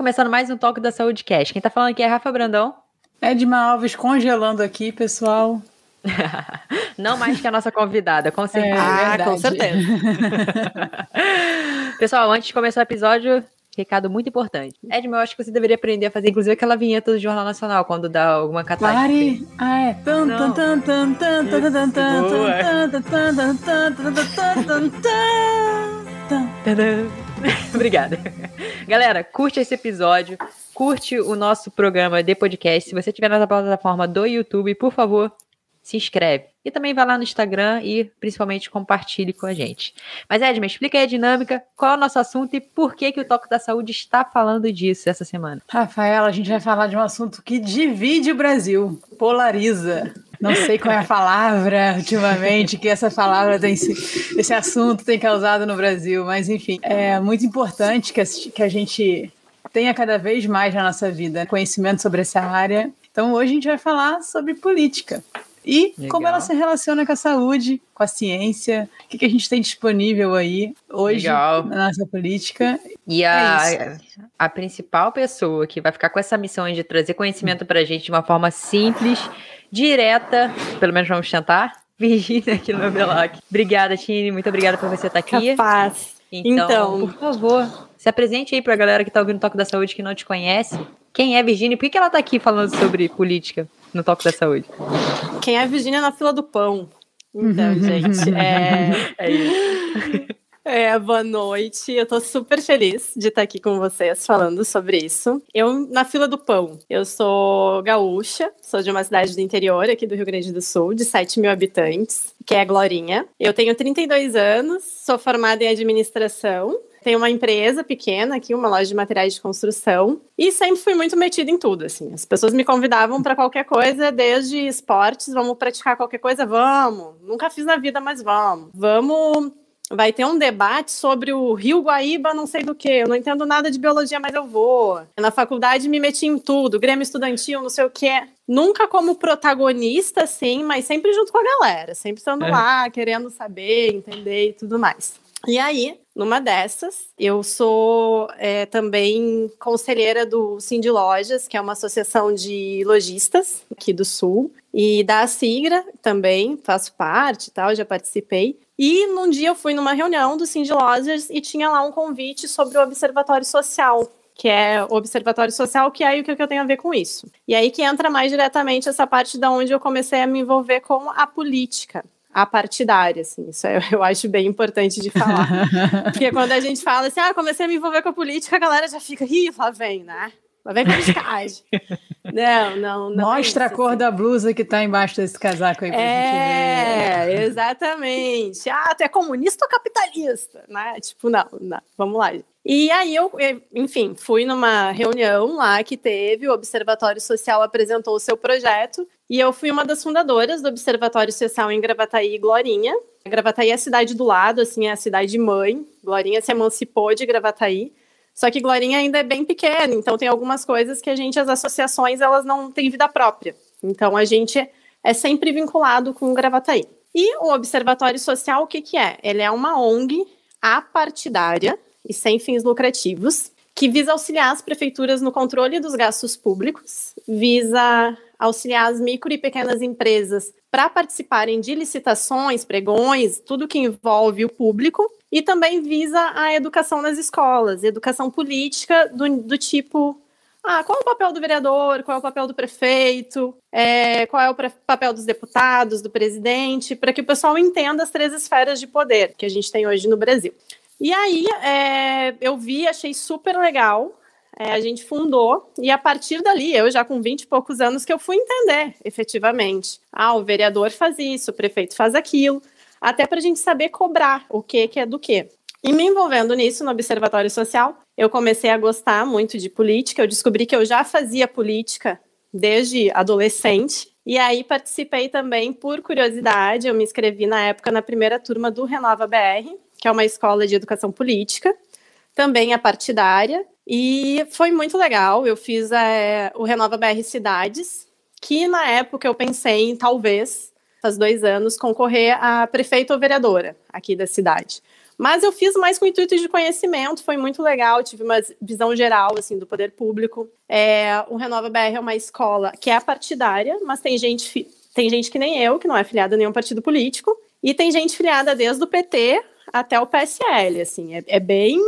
começando mais um Toque da Saúde Cast. Quem tá falando aqui é Rafa Brandão. Edma Alves congelando aqui, pessoal. Não mais que a nossa convidada, com certeza. É, ah, com certeza. Pessoal, antes de começar o episódio, recado muito importante. Edma, eu acho que você deveria aprender a fazer, inclusive, aquela vinheta do Jornal Nacional, quando dá alguma catástrofe. Pare! Ah, é. Tan, Obrigada. Galera, curte esse episódio, curte o nosso programa de podcast. Se você estiver na plataforma do YouTube, por favor, se inscreve. E também vai lá no Instagram e principalmente compartilhe com a gente. Mas Edma, explica aí a dinâmica, qual é o nosso assunto e por que, que o Toque da Saúde está falando disso essa semana. Rafaela, a gente vai falar de um assunto que divide o Brasil, polariza. Não sei qual é a palavra ultimamente que essa palavra tem esse assunto tem causado no Brasil, mas enfim, é muito importante que a, que a gente tenha cada vez mais na nossa vida conhecimento sobre essa área. Então hoje a gente vai falar sobre política e Legal. como ela se relaciona com a saúde, com a ciência, o que, que a gente tem disponível aí hoje Legal. na nossa política. E a, é a principal pessoa que vai ficar com essa missão de trazer conhecimento para a gente de uma forma simples, direta, pelo menos vamos tentar, Virginia aqui no Belac. Obrigada, Tine, muito obrigada por você estar aqui. Capaz. Então, então, por favor, se apresente aí para a galera que está ouvindo o Toque da Saúde que não te conhece. Quem é Virginia? Por que ela está aqui falando sobre política no Toque da Saúde? Quem é Virginia na fila do pão. Então, gente, é, é isso. É, boa noite. Eu tô super feliz de estar aqui com vocês falando sobre isso. Eu, na fila do pão, eu sou gaúcha, sou de uma cidade do interior aqui do Rio Grande do Sul, de 7 mil habitantes, que é Glorinha. Eu tenho 32 anos, sou formada em administração tenho uma empresa pequena aqui, uma loja de materiais de construção, e sempre fui muito metida em tudo, assim. As pessoas me convidavam para qualquer coisa, desde esportes, vamos praticar qualquer coisa, vamos. Nunca fiz na vida, mas vamos. Vamos vai ter um debate sobre o Rio Guaíba, não sei do que. Eu não entendo nada de biologia, mas eu vou. Na faculdade me meti em tudo, Grêmio Estudantil, não sei o que. Nunca como protagonista, sim, mas sempre junto com a galera, sempre estando é. lá, querendo saber, entender e tudo mais. E aí, numa dessas, eu sou é, também conselheira do Cindy Lojas, que é uma associação de lojistas aqui do Sul, e da Sigra também, faço parte e tal, já participei. E num dia eu fui numa reunião do Cindy Lojas e tinha lá um convite sobre o Observatório Social, que é o Observatório Social, que é o que eu tenho a ver com isso. E aí que entra mais diretamente essa parte da onde eu comecei a me envolver com a política apartidária, assim, isso eu, eu acho bem importante de falar. Porque quando a gente fala assim, ah, comecei a me envolver com a política, a galera já fica, ih, lá vem, né? Lá vem politicagem. não, não, não. Mostra é isso, a cor assim. da blusa que tá embaixo desse casaco aí pra é, gente ver. É, exatamente. Ah, tu é comunista ou capitalista? Né? Tipo, não, não. Vamos lá. E aí eu, enfim, fui numa reunião lá que teve, o Observatório Social apresentou o seu projeto, e eu fui uma das fundadoras do Observatório Social em Gravataí e Glorinha. Gravataí é a cidade do lado, assim, é a cidade mãe. Glorinha se emancipou de Gravataí. Só que Glorinha ainda é bem pequena, então tem algumas coisas que a gente, as associações, elas não têm vida própria. Então a gente é sempre vinculado com Gravataí. E o Observatório Social, o que, que é? Ele é uma ONG apartidária, e sem fins lucrativos, que visa auxiliar as prefeituras no controle dos gastos públicos, visa auxiliar as micro e pequenas empresas para participarem de licitações, pregões, tudo que envolve o público, e também visa a educação nas escolas, educação política do, do tipo ah, qual é o papel do vereador, qual é o papel do prefeito, é, qual é o papel dos deputados, do presidente, para que o pessoal entenda as três esferas de poder que a gente tem hoje no Brasil. E aí é, eu vi, achei super legal. É, a gente fundou, e a partir dali, eu já com 20 e poucos anos, que eu fui entender efetivamente. Ah, o vereador faz isso, o prefeito faz aquilo, até para a gente saber cobrar o que, que é do que. E me envolvendo nisso no Observatório Social, eu comecei a gostar muito de política. Eu descobri que eu já fazia política desde adolescente. E aí participei também por curiosidade. Eu me inscrevi na época na primeira turma do Renova BR, que é uma escola de educação política, também a partidária, e foi muito legal. Eu fiz é, o Renova BR Cidades, que na época eu pensei em talvez faz dois anos, concorrer a prefeito ou vereadora aqui da cidade. Mas eu fiz mais com intuito de conhecimento, foi muito legal, tive uma visão geral assim do poder público. É, o Renova BR é uma escola que é partidária, mas tem gente, tem gente que nem eu, que não é filiada a nenhum partido político, e tem gente filiada desde o PT até o PSL, assim, é, é bem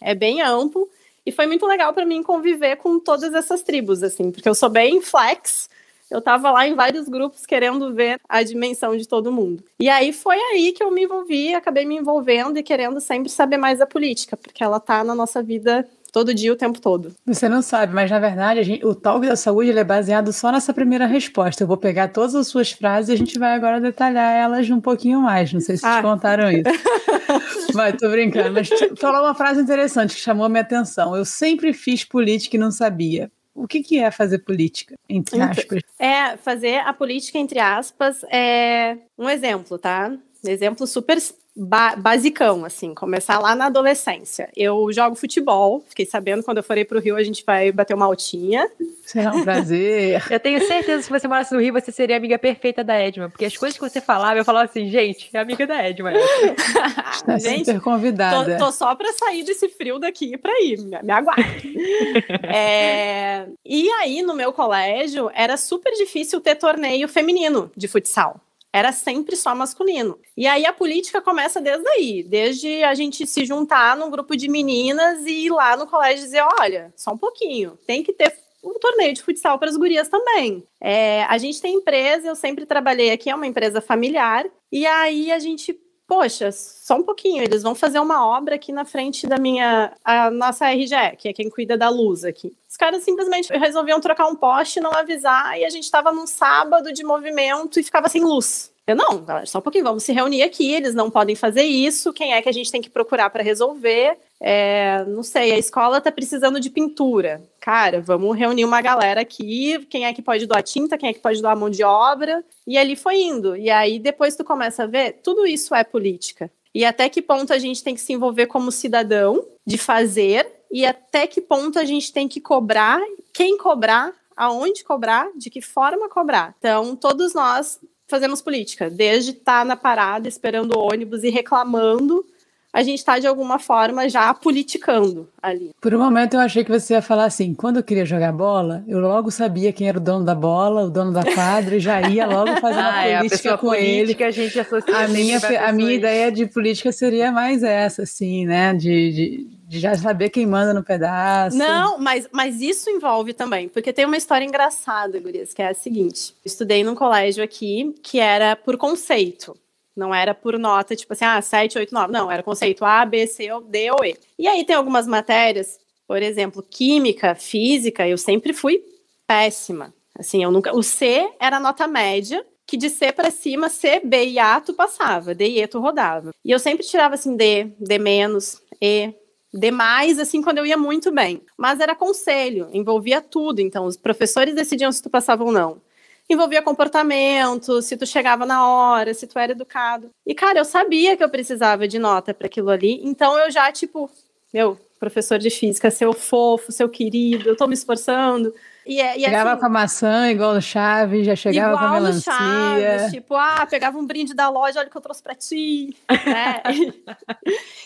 é bem amplo e foi muito legal para mim conviver com todas essas tribos, assim, porque eu sou bem flex, eu estava lá em vários grupos querendo ver a dimensão de todo mundo. E aí foi aí que eu me envolvi, acabei me envolvendo e querendo sempre saber mais da política, porque ela está na nossa vida todo dia, o tempo todo. Você não sabe, mas na verdade gente, o Talk da Saúde é baseado só nessa primeira resposta. Eu vou pegar todas as suas frases e a gente vai agora detalhar elas um pouquinho mais. Não sei se ah. te contaram isso. mas tô brincando. Mas falou uma frase interessante que chamou a minha atenção. Eu sempre fiz política e não sabia. O que, que é fazer política, entre então, aspas? É, fazer a política, entre aspas, é um exemplo, tá? Exemplo super ba basicão, assim, começar lá na adolescência. Eu jogo futebol, fiquei sabendo quando eu forei para o Rio a gente vai bater uma altinha. É um prazer. eu tenho certeza que se você morasse no Rio, você seria amiga perfeita da Edma, porque as coisas que você falava, eu falava assim, gente, é amiga da Edma. Está gente, super convidada. Tô, tô só para sair desse frio daqui para ir, me, me aguarde. é... E aí, no meu colégio, era super difícil ter torneio feminino de futsal era sempre só masculino. E aí a política começa desde aí, desde a gente se juntar num grupo de meninas e ir lá no colégio dizer, olha, só um pouquinho, tem que ter um torneio de futsal para as gurias também. É, a gente tem empresa, eu sempre trabalhei aqui, é uma empresa familiar, e aí a gente poxa, só um pouquinho, eles vão fazer uma obra aqui na frente da minha, a nossa RGE, que é quem cuida da luz aqui. Os caras simplesmente resolviam trocar um poste, não avisar, e a gente estava num sábado de movimento e ficava sem luz. Eu, não, galera, só um pouquinho, vamos se reunir aqui, eles não podem fazer isso, quem é que a gente tem que procurar para resolver? É, não sei, a escola está precisando de pintura. Cara, vamos reunir uma galera aqui, quem é que pode doar tinta, quem é que pode doar mão de obra, e ali foi indo. E aí depois tu começa a ver, tudo isso é política. E até que ponto a gente tem que se envolver como cidadão de fazer, e até que ponto a gente tem que cobrar, quem cobrar, aonde cobrar, de que forma cobrar. Então, todos nós fazemos política, desde estar tá na parada esperando o ônibus e reclamando, a gente está de alguma forma já politicando ali. Por um momento eu achei que você ia falar assim: quando eu queria jogar bola, eu logo sabia quem era o dono da bola, o dono da quadra, e já ia logo fazer uma ah, política é, a com política, ele. A gente associa a minha, a minha ideia de política seria mais essa, assim, né? de, de de já saber quem manda no pedaço. Não, mas, mas isso envolve também, porque tem uma história engraçada, Gurias, que é a seguinte: eu estudei num colégio aqui que era por conceito. Não era por nota, tipo assim, ah, 7, 8, 9. Não, era conceito A, B, C, D ou E. E aí tem algumas matérias, por exemplo, química, física, eu sempre fui péssima. Assim, eu nunca. O C era nota média, que de C para cima, C, B e A tu passava, D e E tu rodava. E eu sempre tirava assim D, D menos, E, demais, assim, quando eu ia muito bem. Mas era conselho, envolvia tudo. Então, os professores decidiam se tu passava ou não. Envolvia comportamento, se tu chegava na hora, se tu era educado. E, cara, eu sabia que eu precisava de nota para aquilo ali. Então, eu já, tipo, meu, professor de física, seu fofo, seu querido, eu tô me esforçando. E, é, e chegava assim, com a maçã igual no Chaves, já chegava com a melancia. Chaves, tipo, ah, pegava um brinde da loja, olha o que eu trouxe pra ti. né?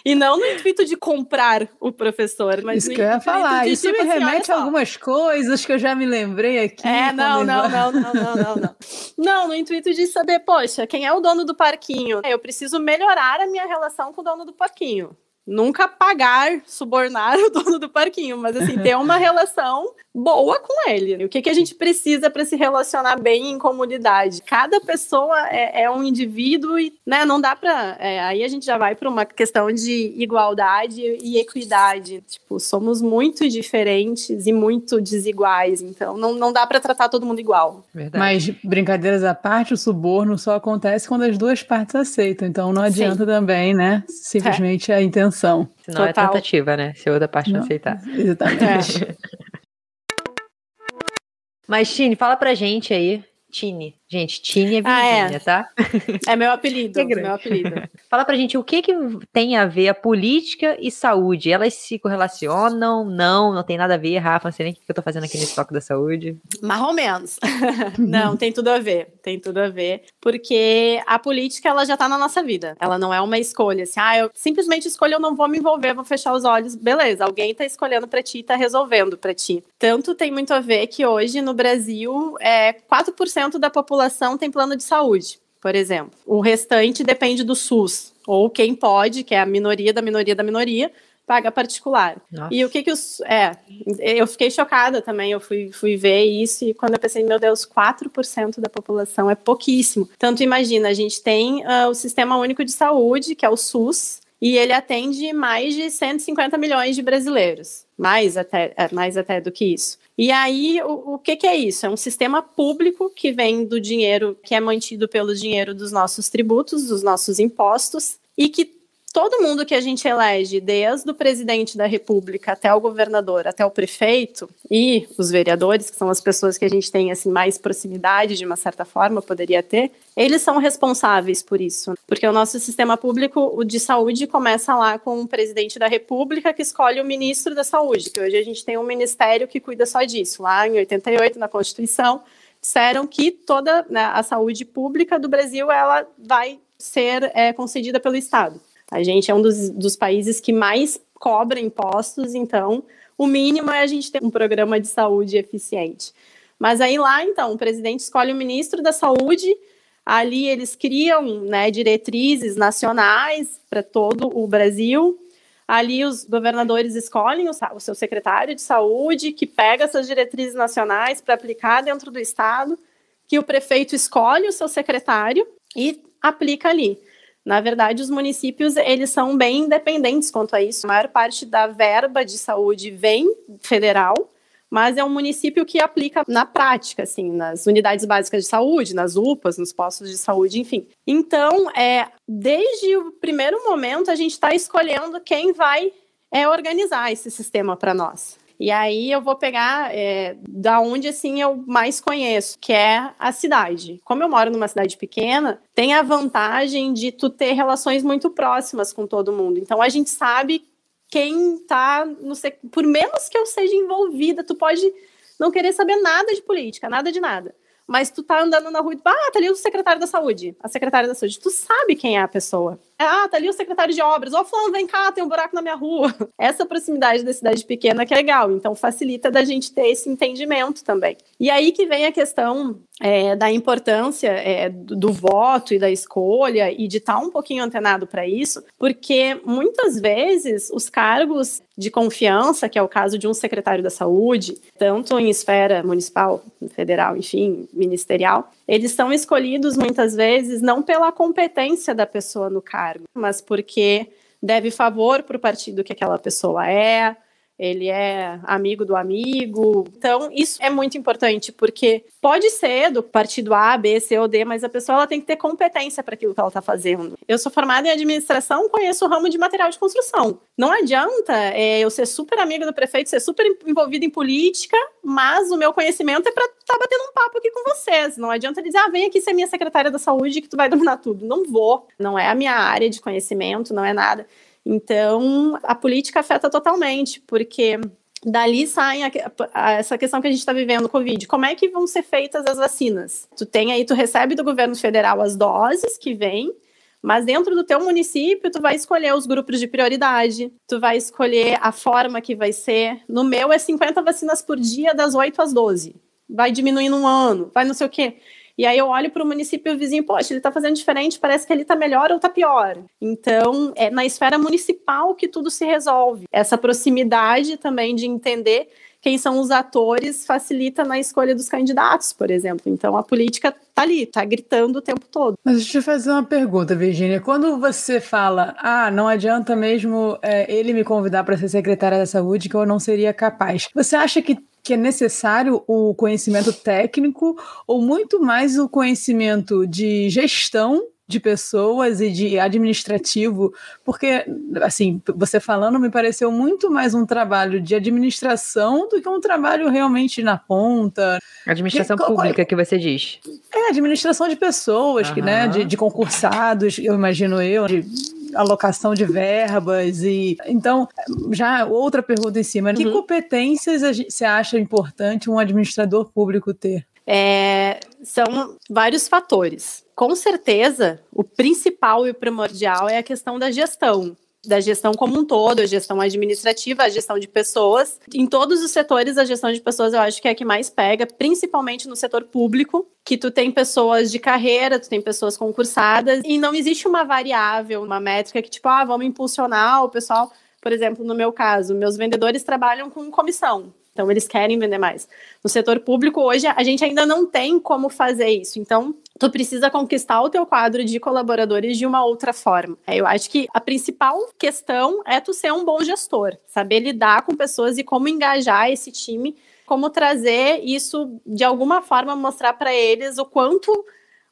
e não no intuito de comprar o professor, mas Isso que eu ia falar. De, Isso tipo, me assim, remete a algumas coisas que eu já me lembrei aqui. É, não, não, não, não, não, não, não. Não, no intuito de saber, poxa, quem é o dono do parquinho? Eu preciso melhorar a minha relação com o dono do parquinho nunca pagar, subornar o dono do parquinho, mas assim, ter uma relação boa com ele. O que, que a gente precisa para se relacionar bem em comunidade? Cada pessoa é, é um indivíduo e né, não dá para. É, aí a gente já vai para uma questão de igualdade e equidade. Tipo, somos muito diferentes e muito desiguais, então não, não dá para tratar todo mundo igual. Verdade. Mas, brincadeiras à parte, o suborno só acontece quando as duas partes aceitam, então não adianta Sim. também, né? Simplesmente é. a intenção. Senão é Total. é tentativa, né? Se a outra parte não, não aceitar. Exatamente. É. Mas, Tine, fala pra gente aí, Tine, Gente, Tini é vizinha, ah, é. tá? É meu apelido, é meu apelido. Fala pra gente o que, que tem a ver a política e saúde. Elas se correlacionam? Não, não tem nada a ver, Rafa. Não sei nem o que eu tô fazendo aqui nesse toque da saúde. Mais ou menos. não, tem tudo a ver. Tem tudo a ver. Porque a política, ela já tá na nossa vida. Ela não é uma escolha. Assim, ah, eu simplesmente escolho, eu não vou me envolver, vou fechar os olhos. Beleza, alguém tá escolhendo pra ti, tá resolvendo pra ti. Tanto tem muito a ver que hoje no Brasil, é 4% da população população tem plano de saúde, por exemplo. O restante depende do SUS, ou quem pode, que é a minoria da minoria da minoria, paga particular. Nossa. E o que que os. É, eu fiquei chocada também, eu fui, fui ver isso e quando eu pensei, meu Deus, 4% da população é pouquíssimo. Tanto imagina, a gente tem uh, o Sistema Único de Saúde, que é o SUS, e ele atende mais de 150 milhões de brasileiros, mais até, é, mais até do que isso. E aí, o, o que, que, é isso? É um sistema público que vem do dinheiro que é mantido pelo dinheiro dos nossos tributos, dos nossos impostos, e que todo mundo que a gente elege, desde o presidente da República até o governador, até o prefeito e os vereadores, que são as pessoas que a gente tem assim mais proximidade de uma certa forma, poderia ter, eles são responsáveis por isso, porque o nosso sistema público, o de saúde, começa lá com o presidente da República que escolhe o ministro da Saúde, que hoje a gente tem um ministério que cuida só disso. Lá em 88 na Constituição disseram que toda né, a saúde pública do Brasil ela vai ser é, concedida pelo Estado. A gente é um dos, dos países que mais cobra impostos, então o mínimo é a gente ter um programa de saúde eficiente. Mas aí lá, então, o presidente escolhe o ministro da Saúde, ali eles criam né, diretrizes nacionais para todo o Brasil. Ali os governadores escolhem o, o seu secretário de saúde, que pega essas diretrizes nacionais para aplicar dentro do estado, que o prefeito escolhe o seu secretário e aplica ali. Na verdade, os municípios eles são bem independentes quanto a isso. A maior parte da verba de saúde vem federal, mas é um município que aplica na prática, assim, nas unidades básicas de saúde, nas UPAs, nos postos de saúde, enfim. Então, é, desde o primeiro momento, a gente está escolhendo quem vai é, organizar esse sistema para nós. E aí eu vou pegar é, da onde assim eu mais conheço, que é a cidade. Como eu moro numa cidade pequena, tem a vantagem de tu ter relações muito próximas com todo mundo. Então a gente sabe quem tá, não sei, por menos que eu seja envolvida, tu pode não querer saber nada de política, nada de nada mas tu tá andando na rua e, ah, tá ali o secretário da saúde, a secretária da saúde. Tu sabe quem é a pessoa. Ah, tá ali o secretário de obras. Ó, oh, fulano, vem cá, tem um buraco na minha rua. Essa proximidade da cidade pequena que é legal. Então, facilita da gente ter esse entendimento também. E aí que vem a questão é, da importância é, do, do, voto e da escolha e de estar tá um pouquinho antenado para isso, porque muitas vezes os cargos de confiança, que é o caso de um secretário da saúde, tanto em esfera municipal, federal, enfim, ministerial, eles são escolhidos muitas vezes não pela competência da pessoa no cargo, mas porque deve favor para o partido que aquela pessoa é, ele é amigo do amigo. Então, isso é muito importante, porque pode ser do partido A, B, C ou D, mas a pessoa ela tem que ter competência para aquilo que ela está fazendo. Eu sou formada em administração, conheço o ramo de material de construção. Não adianta é, eu ser super amigo do prefeito, ser super envolvido em política, mas o meu conhecimento é para estar tá batendo um papo aqui com vocês. Não adianta dizer, ah, vem aqui ser minha secretária da saúde que tu vai dominar tudo. Não vou. Não é a minha área de conhecimento, não é nada. Então, a política afeta totalmente, porque dali sai a, a, essa questão que a gente está vivendo, Covid. Como é que vão ser feitas as vacinas? Tu tem aí, tu recebe do governo federal as doses que vêm, mas dentro do teu município, tu vai escolher os grupos de prioridade, tu vai escolher a forma que vai ser. No meu é 50 vacinas por dia, das 8 às 12. Vai diminuindo um ano, vai não sei o quê. E aí eu olho para o município vizinho, poxa, ele está fazendo diferente, parece que ele está melhor ou está pior. Então, é na esfera municipal que tudo se resolve. Essa proximidade também de entender quem são os atores facilita na escolha dos candidatos, por exemplo. Então a política tá ali, tá gritando o tempo todo. Mas deixa eu fazer uma pergunta, Virginia. Quando você fala, ah, não adianta mesmo é, ele me convidar para ser secretária da saúde, que eu não seria capaz. Você acha que que é necessário o conhecimento técnico ou muito mais o conhecimento de gestão de pessoas e de administrativo, porque, assim, você falando me pareceu muito mais um trabalho de administração do que um trabalho realmente na ponta. Administração que, pública que você diz. É, administração de pessoas, uhum. que, né, de, de concursados, eu imagino eu, de alocação de verbas e então já outra pergunta em cima, uhum. que competências você acha importante um administrador público ter? É, são vários fatores. Com certeza, o principal e o primordial é a questão da gestão da gestão como um todo, a gestão administrativa, a gestão de pessoas. Em todos os setores, a gestão de pessoas eu acho que é a que mais pega, principalmente no setor público, que tu tem pessoas de carreira, tu tem pessoas concursadas, e não existe uma variável, uma métrica que, tipo, ah, vamos impulsionar o pessoal. Por exemplo, no meu caso, meus vendedores trabalham com comissão. Então, eles querem vender mais. No setor público, hoje, a gente ainda não tem como fazer isso. Então, tu precisa conquistar o teu quadro de colaboradores de uma outra forma. É, eu acho que a principal questão é tu ser um bom gestor, saber lidar com pessoas e como engajar esse time, como trazer isso de alguma forma mostrar para eles o quanto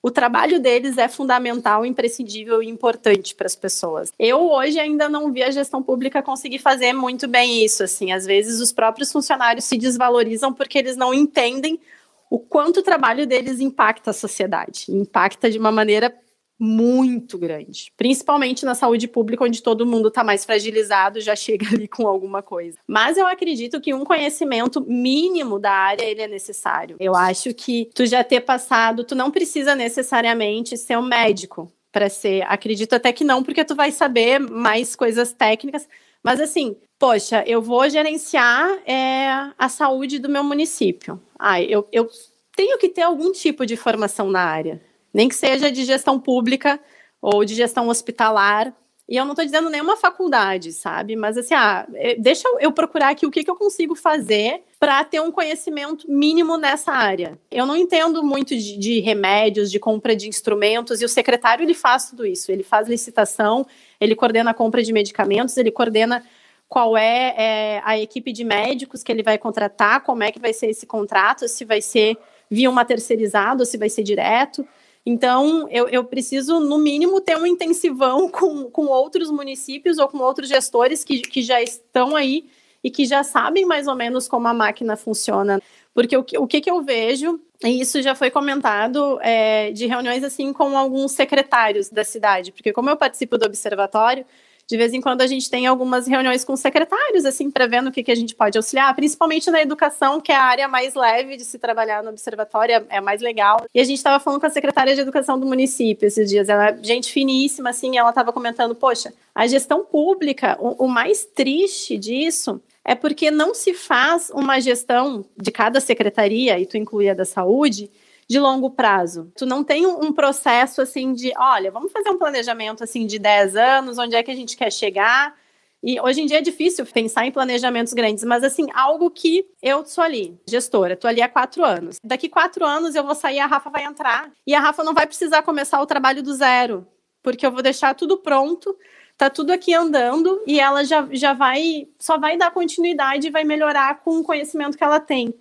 o trabalho deles é fundamental, imprescindível e importante para as pessoas. Eu hoje ainda não vi a gestão pública conseguir fazer muito bem isso, assim, às vezes os próprios funcionários se desvalorizam porque eles não entendem o quanto o trabalho deles impacta a sociedade, impacta de uma maneira muito grande, principalmente na saúde pública, onde todo mundo está mais fragilizado, já chega ali com alguma coisa. Mas eu acredito que um conhecimento mínimo da área ele é necessário. Eu acho que tu já ter passado, tu não precisa necessariamente ser um médico para ser. Acredito até que não, porque tu vai saber mais coisas técnicas. Mas assim, poxa, eu vou gerenciar é, a saúde do meu município. Ah, eu, eu tenho que ter algum tipo de formação na área nem que seja de gestão pública ou de gestão hospitalar. E eu não estou dizendo nenhuma faculdade, sabe? Mas assim, ah, é, deixa eu procurar aqui o que, que eu consigo fazer para ter um conhecimento mínimo nessa área. Eu não entendo muito de, de, remédios, de compra de instrumentos, e o secretário ele faz tudo isso. Ele faz licitação, ele coordena a compra de medicamentos, ele coordena qual é, é a equipe de médicos que ele vai contratar, como é que vai ser esse contrato, se vai ser via uma terceirizada ou se vai ser direto. Então, eu, eu preciso, no mínimo, ter um intensivão com, com outros municípios ou com outros gestores que, que já estão aí e que já sabem mais ou menos como a máquina funciona. Porque o que, o que, que eu vejo, e isso já foi comentado é, de reuniões assim com alguns secretários da cidade, porque como eu participo do observatório, de vez em quando a gente tem algumas reuniões com secretários, assim, para ver no que, que a gente pode auxiliar, principalmente na educação, que é a área mais leve de se trabalhar no observatório, é mais legal. E a gente estava falando com a secretária de educação do município esses dias, ela é gente finíssima, assim, ela estava comentando, poxa, a gestão pública, o, o mais triste disso é porque não se faz uma gestão de cada secretaria, e tu inclui a da saúde, de longo prazo. Tu não tem um, processo assim de, olha, vamos fazer um planejamento assim de 10 anos, onde é que a gente quer chegar? E hoje em dia é difícil pensar em planejamentos grandes, mas assim, algo que eu sou ali, gestora, tô ali há quatro anos. Daqui quatro anos eu vou sair, a Rafa vai entrar. E a Rafa não vai precisar começar o trabalho do zero, porque eu vou deixar tudo pronto, tá tudo aqui andando e ela já, já vai, só vai dar continuidade e vai melhorar com o conhecimento que ela tem.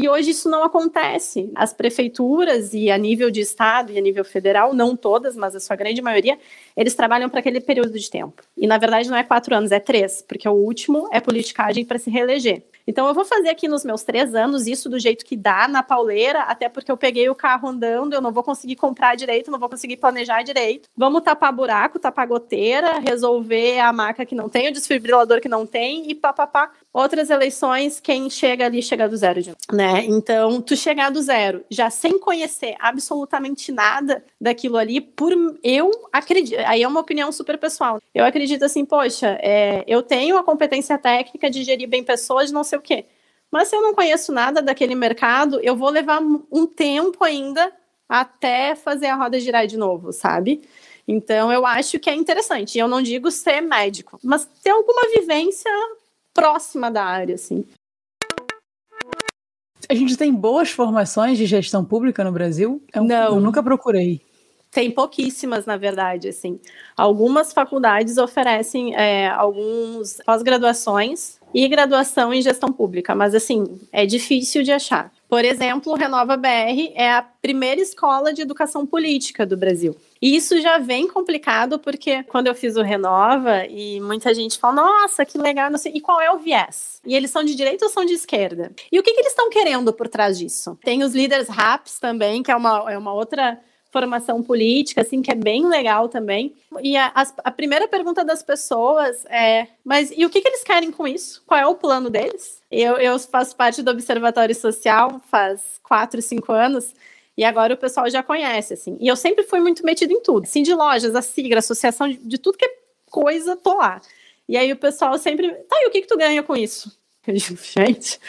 E hoje isso não acontece. As prefeituras e a nível de estado e a nível federal, não todas, mas a sua grande maioria, eles trabalham para aquele período de tempo. E na verdade não é quatro anos, é três, porque o último é politicagem para se reeleger. Então eu vou fazer aqui nos meus três anos isso do jeito que dá, na pauleira, até porque eu peguei o carro andando, eu não vou conseguir comprar direito, não vou conseguir planejar direito. Vamos tapar buraco, tapar goteira, resolver a maca que não tem, o desfibrilador que não tem e papapá. Outras eleições, quem chega ali chega do zero, né? Então, tu chegar do zero, já sem conhecer absolutamente nada daquilo ali, por eu acredito, aí é uma opinião super pessoal. Eu acredito assim, poxa, é, eu tenho a competência técnica de gerir bem pessoas, não sei o quê. Mas se eu não conheço nada daquele mercado, eu vou levar um tempo ainda até fazer a roda girar de novo, sabe? Então, eu acho que é interessante. Eu não digo ser médico, mas ter alguma vivência próxima da área, assim. A gente tem boas formações de gestão pública no Brasil? Eu, Não. Eu nunca procurei. Tem pouquíssimas, na verdade, assim. Algumas faculdades oferecem é, alguns pós-graduações e graduação em gestão pública, mas assim, é difícil de achar. Por exemplo, o Renova BR é a primeira escola de educação política do Brasil. E isso já vem complicado porque quando eu fiz o Renova e muita gente fala, nossa, que legal, não sei, e qual é o viés? E eles são de direita ou são de esquerda? E o que, que eles estão querendo por trás disso? Tem os líderes RAPs também, que é uma, é uma outra formação política, assim, que é bem legal também. E a, a, primeira pergunta das pessoas é: mas e o que, que eles querem com isso? Qual é o plano deles? Eu, eu faço parte do Observatório Social faz quatro, cinco anos. E agora o pessoal já conhece, assim. E eu sempre fui muito metido em tudo. Assim, de lojas, a sigla, associação, de, de tudo que é coisa, tô lá. E aí o pessoal sempre. Tá, e o que, que tu ganha com isso? Eu digo, gente,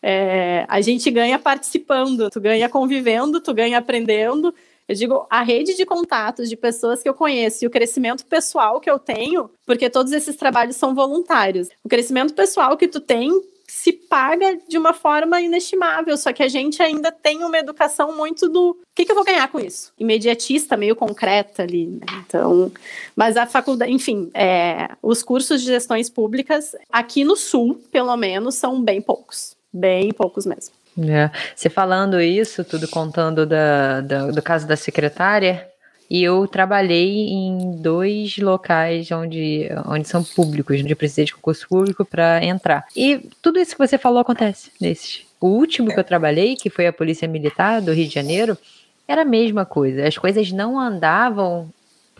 é, a gente ganha participando, tu ganha convivendo, tu ganha aprendendo, eu digo a rede de contatos de pessoas que eu conheço e o crescimento pessoal que eu tenho, porque todos esses trabalhos são voluntários. O crescimento pessoal que tu tem se paga de uma forma inestimável, só que a gente ainda tem uma educação muito do o que, que eu vou ganhar com isso? Imediatista, meio concreta ali, né? Então, mas a faculdade, enfim, é, os cursos de gestões públicas aqui no Sul, pelo menos, são bem poucos. Bem poucos mesmo. É. Você falando isso, tudo contando da, da, do caso da secretária, e eu trabalhei em dois locais onde, onde são públicos, onde eu precisei de concurso público para entrar. E tudo isso que você falou acontece nesses. O último que eu trabalhei, que foi a Polícia Militar do Rio de Janeiro, era a mesma coisa. As coisas não andavam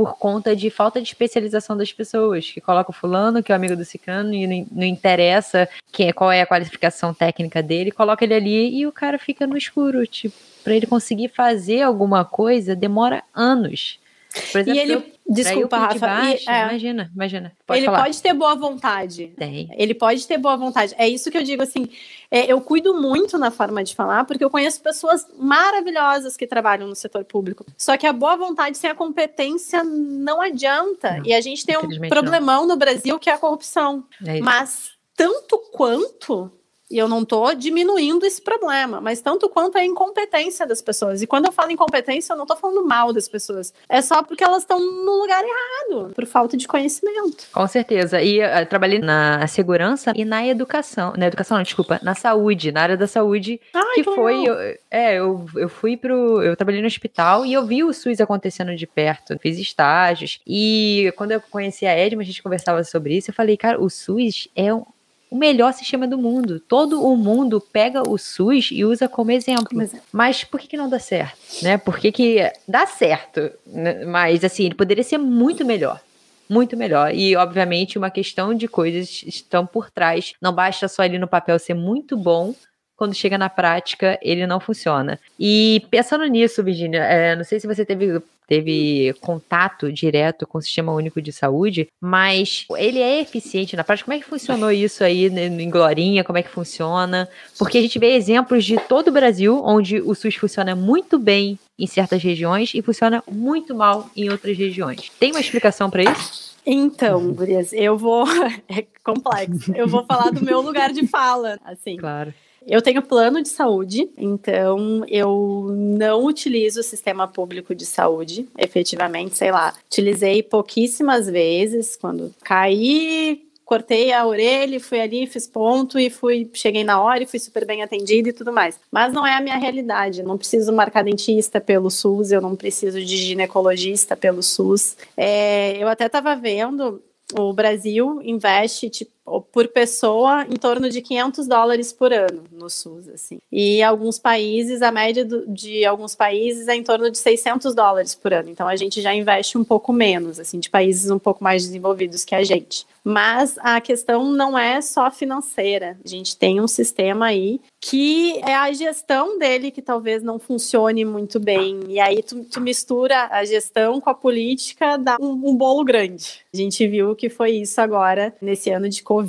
por conta de falta de especialização das pessoas, que coloca o fulano, que é o amigo do cicano, e não, interessa quem, é, qual é a qualificação técnica dele, coloca ele ali e o cara fica no escuro, tipo, para ele conseguir fazer alguma coisa demora anos. Exemplo, e ele, eu, desculpa, Rafa, baixo, e, é, imagina, imagina. Pode ele falar. pode ter boa vontade. Tem. Ele pode ter boa vontade. É isso que eu digo assim. É, eu cuido muito na forma de falar, porque eu conheço pessoas maravilhosas que trabalham no setor público. Só que a boa vontade sem a competência não adianta. Não, e a gente tem um problemão não. no Brasil que é a corrupção. É Mas tanto quanto e eu não estou diminuindo esse problema, mas tanto quanto a incompetência das pessoas. E quando eu falo incompetência, eu não estou falando mal das pessoas. É só porque elas estão no lugar errado, por falta de conhecimento. Com certeza. E eu trabalhei na segurança e na educação. Na educação, não, desculpa, na saúde, na área da saúde. Ai, que, que foi. Eu, é, eu, eu fui pro. Eu trabalhei no hospital e eu vi o SUS acontecendo de perto. Fiz estágios. E quando eu conheci a Edma, a gente conversava sobre isso. Eu falei, cara, o SUS é um o melhor sistema do mundo. Todo o mundo pega o SUS e usa como exemplo. Como exemplo. Mas por que, que não dá certo? Né? Por que, que dá certo? Né? Mas assim, ele poderia ser muito melhor. Muito melhor. E, obviamente, uma questão de coisas estão por trás. Não basta só ali no papel ser muito bom, quando chega na prática, ele não funciona. E pensando nisso, Virginia, é, não sei se você teve, teve contato direto com o Sistema Único de Saúde, mas ele é eficiente na prática. Como é que funcionou isso aí né, em Glorinha? Como é que funciona? Porque a gente vê exemplos de todo o Brasil onde o SUS funciona muito bem em certas regiões e funciona muito mal em outras regiões. Tem uma explicação para isso? Então, Gurias, eu vou. É complexo. Eu vou falar do meu lugar de fala, assim. Claro. Eu tenho plano de saúde, então eu não utilizo o sistema público de saúde, efetivamente, sei lá. Utilizei pouquíssimas vezes, quando caí, cortei a orelha, fui ali, fiz ponto e fui, cheguei na hora e fui super bem atendida e tudo mais. Mas não é a minha realidade. Eu não preciso marcar dentista pelo SUS, eu não preciso de ginecologista pelo SUS. É, eu até estava vendo o Brasil investe tipo, por pessoa em torno de 500 dólares por ano no SUS, assim. E alguns países, a média do, de alguns países é em torno de 600 dólares por ano. Então a gente já investe um pouco menos, assim, de países um pouco mais desenvolvidos que a gente. Mas a questão não é só financeira. A gente tem um sistema aí que é a gestão dele que talvez não funcione muito bem. E aí tu, tu mistura a gestão com a política, dá um, um, bolo grande. A gente viu que foi isso agora nesse ano de Covid.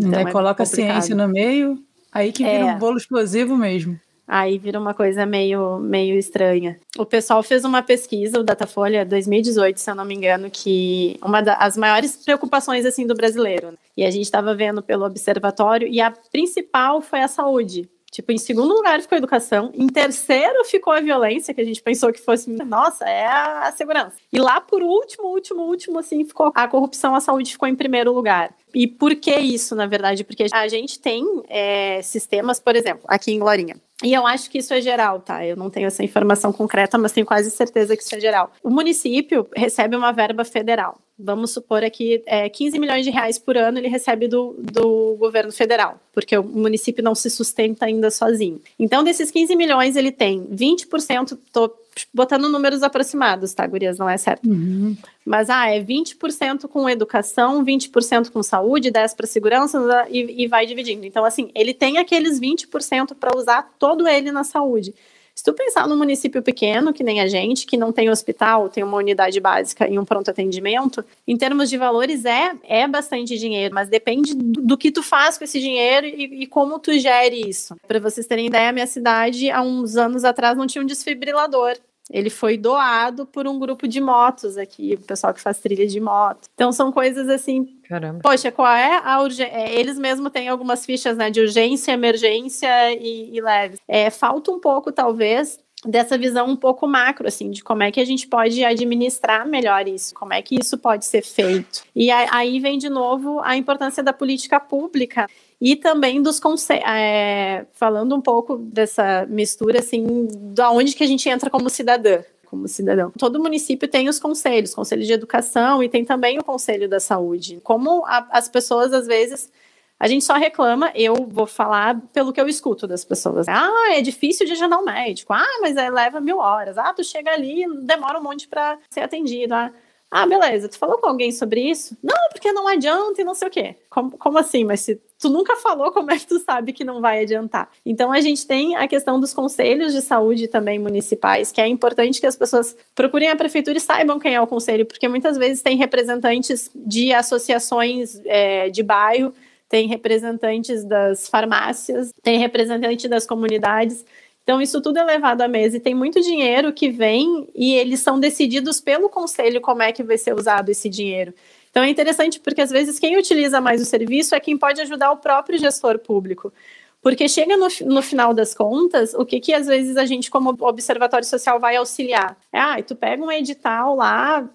Então é coloca a ciência no meio, aí que vira é. um bolo explosivo mesmo. Aí vira uma coisa meio, meio estranha. O pessoal fez uma pesquisa, o Datafolha 2018, se eu não me engano, que uma das maiores preocupações assim do brasileiro. Né? E a gente estava vendo pelo observatório e a principal foi a saúde. Tipo, em segundo lugar ficou a educação, em terceiro ficou a violência, que a gente pensou que fosse, nossa, é a segurança. E lá por último, último, último, assim, ficou a corrupção, a saúde ficou em primeiro lugar. E por que isso, na verdade? Porque a gente tem é, sistemas, por exemplo, aqui em Glorinha. E eu acho que isso é geral, tá? Eu não tenho essa informação concreta, mas tenho quase certeza que isso é geral. O município recebe uma verba federal. Vamos supor aqui é, 15 milhões de reais por ano ele recebe do, do governo federal, porque o município não se sustenta ainda sozinho. Então, desses 15 milhões, ele tem 20%, tô botando números aproximados, tá, Gurias? Não é certo. Uhum. Mas, ah, é 20% com educação, 20% com saúde, 10% para segurança e, e vai dividindo. Então, assim, ele tem aqueles 20% para usar todo ele na saúde. Se tu pensar num município pequeno, que nem a gente, que não tem hospital, tem uma unidade básica e um pronto atendimento, em termos de valores é, é bastante dinheiro, mas depende do, do que tu faz com esse dinheiro e, e como tu gere isso. Para vocês terem ideia, a minha cidade, há uns anos atrás, não tinha um desfibrilador. Ele foi doado por um grupo de motos aqui, o pessoal que faz trilha de moto. Então são coisas assim. Caramba. Poxa, qual é a urgência? É, eles mesmos têm algumas fichas né, de urgência, emergência e, e leve. É, falta um pouco, talvez, dessa visão um pouco macro, assim, de como é que a gente pode administrar melhor isso, como é que isso pode ser feito. E aí vem de novo a importância da política pública e também dos conselhos, é, falando um pouco dessa mistura, assim, da onde que a gente entra como cidadã, como cidadão. Todo município tem os conselhos, conselho de educação e tem também o conselho da saúde. Como a, as pessoas, às vezes, a gente só reclama, eu vou falar pelo que eu escuto das pessoas. Ah, é difícil de agendar um médico. Ah, mas é, leva mil horas. Ah, tu chega ali demora um monte para ser atendido. Ah, ah, beleza, tu falou com alguém sobre isso? Não, porque não adianta e não sei o quê. Como, como assim? Mas se tu nunca falou, como é que tu sabe que não vai adiantar? Então a gente tem a questão dos conselhos de saúde também municipais, que é importante que as pessoas procurem a prefeitura e saibam quem é o conselho, porque muitas vezes tem representantes de associações é, de bairro, tem representantes das farmácias, tem representante das comunidades. Então, isso tudo é levado à mesa e tem muito dinheiro que vem e eles são decididos pelo conselho como é que vai ser usado esse dinheiro. Então, é interessante porque às vezes quem utiliza mais o serviço é quem pode ajudar o próprio gestor público. Porque chega no, no final das contas, o que, que às vezes a gente, como observatório social, vai auxiliar? É, ah, tu pega um edital lá,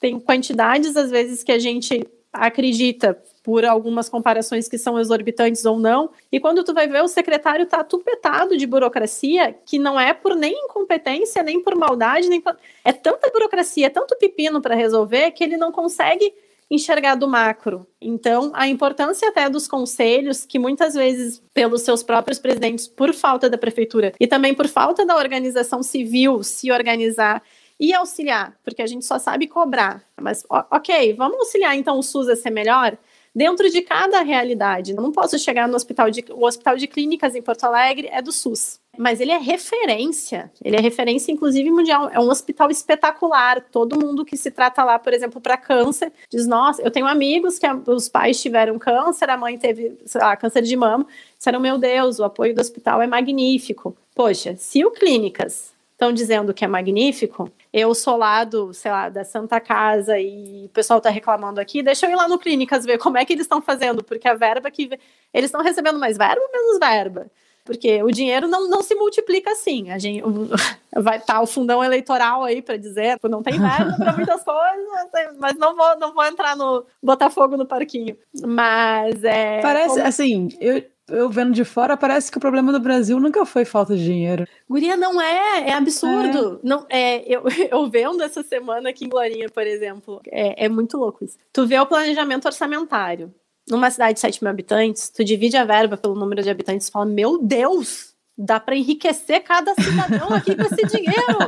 tem quantidades, às vezes, que a gente acredita por algumas comparações que são exorbitantes ou não. E quando tu vai ver, o secretário tá tupetado de burocracia, que não é por nem incompetência, nem por maldade, nem por... é tanta burocracia, é tanto pepino para resolver que ele não consegue enxergar do macro. Então, a importância até dos conselhos, que muitas vezes, pelos seus próprios presidentes, por falta da prefeitura e também por falta da organização civil se organizar e auxiliar, porque a gente só sabe cobrar. Mas, ok, vamos auxiliar então o SUS a ser melhor? dentro de cada realidade. Não posso chegar no hospital de. O hospital de clínicas em Porto Alegre é do SUS. Mas ele é referência, ele é referência, inclusive, mundial. É um hospital espetacular. Todo mundo que se trata lá, por exemplo, para câncer, diz: Nossa, eu tenho amigos que os pais tiveram câncer, a mãe teve lá, câncer de mama. Disseram: Meu Deus, o apoio do hospital é magnífico. Poxa, se o Clínicas estão dizendo que é magnífico, eu sou lá do, sei lá, da Santa Casa e o pessoal está reclamando aqui, deixa eu ir lá no Clínicas ver como é que eles estão fazendo, porque a verba que. Eles estão recebendo mais verba ou menos verba? Porque o dinheiro não, não se multiplica assim. A gente, vai estar tá o fundão eleitoral aí para dizer, não tem verba para muitas coisas, mas não vou, não vou entrar no botar fogo no parquinho. Mas é. Parece como... assim, eu, eu vendo de fora, parece que o problema do Brasil nunca foi falta de dinheiro. Guria, não é, é absurdo. É. Não, é, eu, eu vendo essa semana aqui em Glorinha, por exemplo, é, é muito louco isso. Tu vê o planejamento orçamentário. Numa cidade de 7 mil habitantes, tu divide a verba pelo número de habitantes e fala, meu Deus, Dá para enriquecer cada cidadão aqui com esse dinheiro.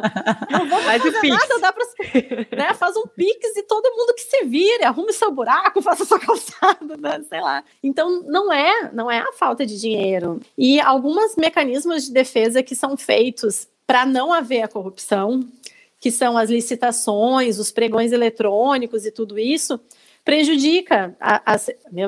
Não vamos Faz fazer nada, dá para né, faz um pix e todo mundo que se vire, arrume seu buraco, faça sua calçada, né, sei lá. Então não é, não é a falta de dinheiro. E alguns mecanismos de defesa que são feitos para não haver a corrupção, que são as licitações, os pregões eletrônicos e tudo isso, prejudica. A, a,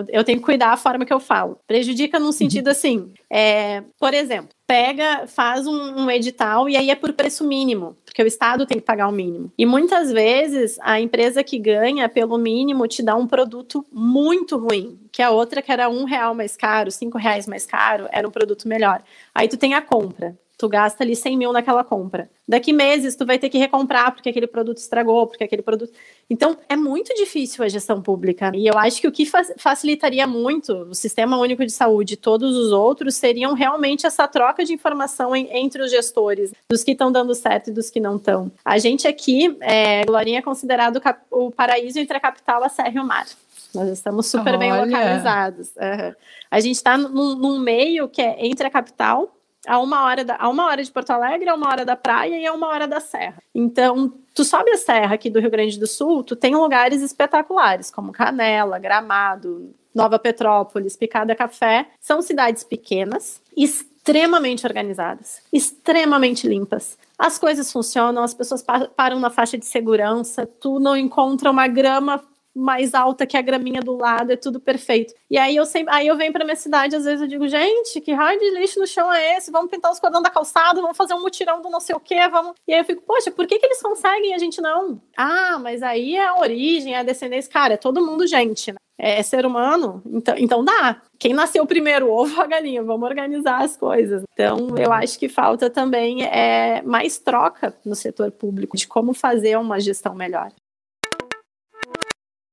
eu, tenho que cuidar a forma que eu falo. Prejudica num sentido assim, é, por exemplo, pega, faz um, um, edital e aí é por preço mínimo, porque o Estado tem que pagar o mínimo. E muitas vezes a empresa que ganha pelo mínimo te dá um produto muito ruim, que a outra que era um real mais caro, cinco reais mais caro, era um produto melhor. Aí tu tem a compra tu gasta ali 100 mil naquela compra. Daqui meses tu vai ter que recomprar porque aquele produto estragou, porque aquele produto. Então é muito difícil a gestão pública. E eu acho que o que facilitaria muito o Sistema Único de Saúde e todos os outros seriam realmente essa troca de informação em, entre os gestores, dos que estão dando certo e dos que não estão. A gente aqui, é, Glorinha é considerado o paraíso entre a capital, a serra e o mar. Nós estamos super Olha. bem localizados. Uhum. A gente está num, num meio que é entre a capital a uma hora da, a uma hora de Porto Alegre, a uma hora da praia e a uma hora da serra. Então, tu sobe a serra aqui do Rio Grande do Sul, tu tem lugares espetaculares, como Canela, Gramado, Nova Petrópolis, Picada Café. São cidades pequenas, extremamente organizadas, extremamente limpas. As coisas funcionam, as pessoas param na faixa de segurança, tu não encontra uma grama mais alta que a graminha do lado, é tudo perfeito. E aí eu sempre, aí eu venho para minha cidade, às vezes eu digo, gente, que raio de lixo no chão é esse? Vamos pintar os cordões da calçada, vamos fazer um mutirão do não sei o quê, vamos. E aí eu fico, poxa, por que que eles conseguem e a gente não? Ah, mas aí é a origem, é a descendência, cara, é todo mundo gente, né? É, é ser humano, então, então dá. Quem nasceu primeiro, ovo a galinha? Vamos organizar as coisas. Então, eu acho que falta também é, mais troca no setor público de como fazer uma gestão melhor.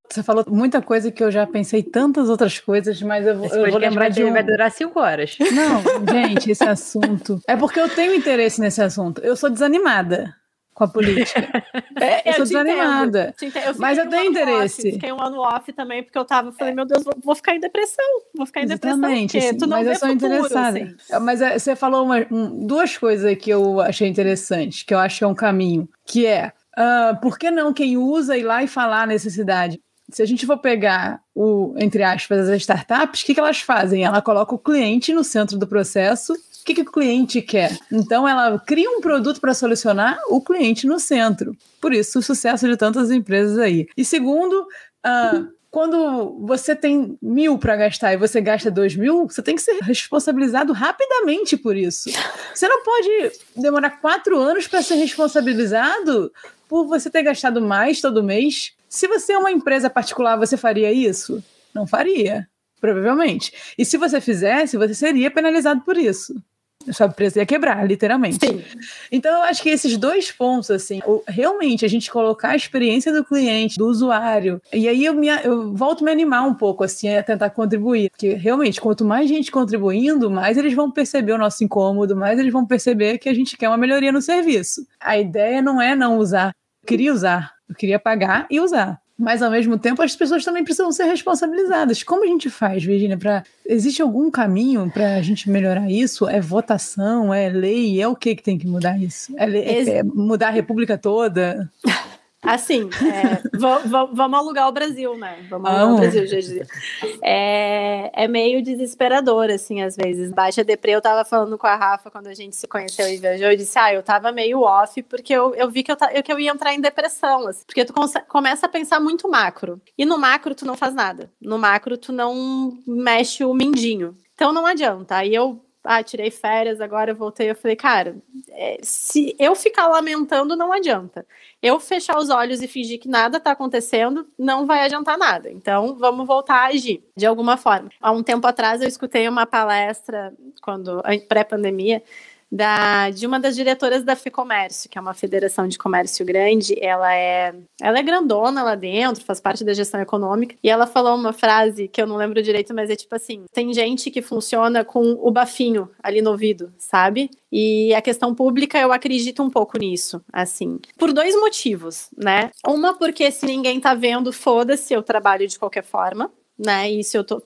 Você falou muita coisa que eu já pensei tantas outras coisas, mas eu, eu vou lembrar de um... vai durar cinco horas. Não, gente, esse assunto. É porque eu tenho interesse nesse assunto. Eu sou desanimada com a política. É, eu sou desanimada. Eu mas eu tenho interesse. Off, fiquei um ano off também, porque eu tava, falei, meu Deus, vou, vou ficar em depressão. Vou ficar em Exatamente, depressão. Assim, tu não mas eu sou futuro, interessada. Assim. Mas é, você falou uma, um, duas coisas que eu achei interessantes, que eu acho que é um caminho, que é Uh, por que não quem usa ir lá e falar a necessidade? Se a gente for pegar o, entre aspas, as startups, o que, que elas fazem? Ela coloca o cliente no centro do processo. O que, que o cliente quer? Então, ela cria um produto para solucionar o cliente no centro. Por isso, o sucesso de tantas empresas aí. E segundo, uh, quando você tem mil para gastar e você gasta dois mil, você tem que ser responsabilizado rapidamente por isso. Você não pode demorar quatro anos para ser responsabilizado por você ter gastado mais todo mês se você é uma empresa particular, você faria isso? Não faria, provavelmente. E se você fizesse, você seria penalizado por isso. A sua empresa ia quebrar, literalmente. Sim. Então, eu acho que esses dois pontos, assim, realmente a gente colocar a experiência do cliente, do usuário, e aí eu, me, eu volto a me animar um pouco, assim, a tentar contribuir. Porque realmente, quanto mais gente contribuindo, mais eles vão perceber o nosso incômodo, mais eles vão perceber que a gente quer uma melhoria no serviço. A ideia não é não usar, queria usar, eu queria pagar e usar. Mas ao mesmo tempo as pessoas também precisam ser responsabilizadas. Como a gente faz, Virginia? Pra... Existe algum caminho para a gente melhorar isso? É votação? É lei? É o que que tem que mudar isso? É, é, é mudar a república toda? Assim, é, vamos alugar o Brasil, né? Vamos alugar o Brasil, dizia. É, é meio desesperador, assim, às vezes. Baixa deprê, eu tava falando com a Rafa quando a gente se conheceu e viajou, eu disse, ah, eu tava meio off, porque eu, eu vi que eu, que eu ia entrar em depressão, assim, porque tu começa a pensar muito macro. E no macro tu não faz nada. No macro tu não mexe o mindinho. Então não adianta. Aí eu ah, tirei férias, agora eu voltei. Eu falei, cara, é, se eu ficar lamentando, não adianta. Eu fechar os olhos e fingir que nada está acontecendo, não vai adiantar nada. Então, vamos voltar a agir de alguma forma. Há um tempo atrás, eu escutei uma palestra, quando pré-pandemia, da, de uma das diretoras da FEComércio, que é uma federação de comércio grande. Ela é, ela é grandona lá dentro, faz parte da gestão econômica. E ela falou uma frase que eu não lembro direito, mas é tipo assim: tem gente que funciona com o bafinho ali no ouvido, sabe? E a questão pública, eu acredito um pouco nisso, assim. Por dois motivos, né? Uma, porque se ninguém tá vendo, foda-se, eu trabalho de qualquer forma, né? Se eu tô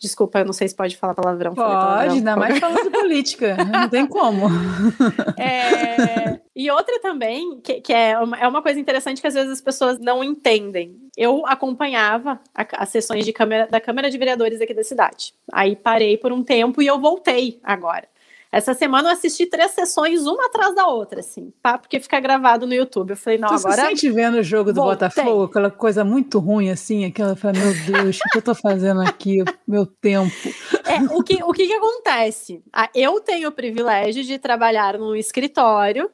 Desculpa, eu não sei se pode falar palavrão. Pode, palavrão. ainda mais falando política. Não tem como. É, e outra também, que, que é, uma, é uma coisa interessante que às vezes as pessoas não entendem. Eu acompanhava a, as sessões de câmera, da Câmara de Vereadores aqui da cidade. Aí parei por um tempo e eu voltei agora. Essa semana eu assisti três sessões, uma atrás da outra, assim, tá? Porque fica gravado no YouTube. Eu falei, não, tu agora. Você sente vendo o jogo do voltei. Botafogo, aquela coisa muito ruim, assim, aquela, meu Deus, o que eu tô fazendo aqui? Meu tempo. É, o que, o que, que acontece? Ah, eu tenho o privilégio de trabalhar num escritório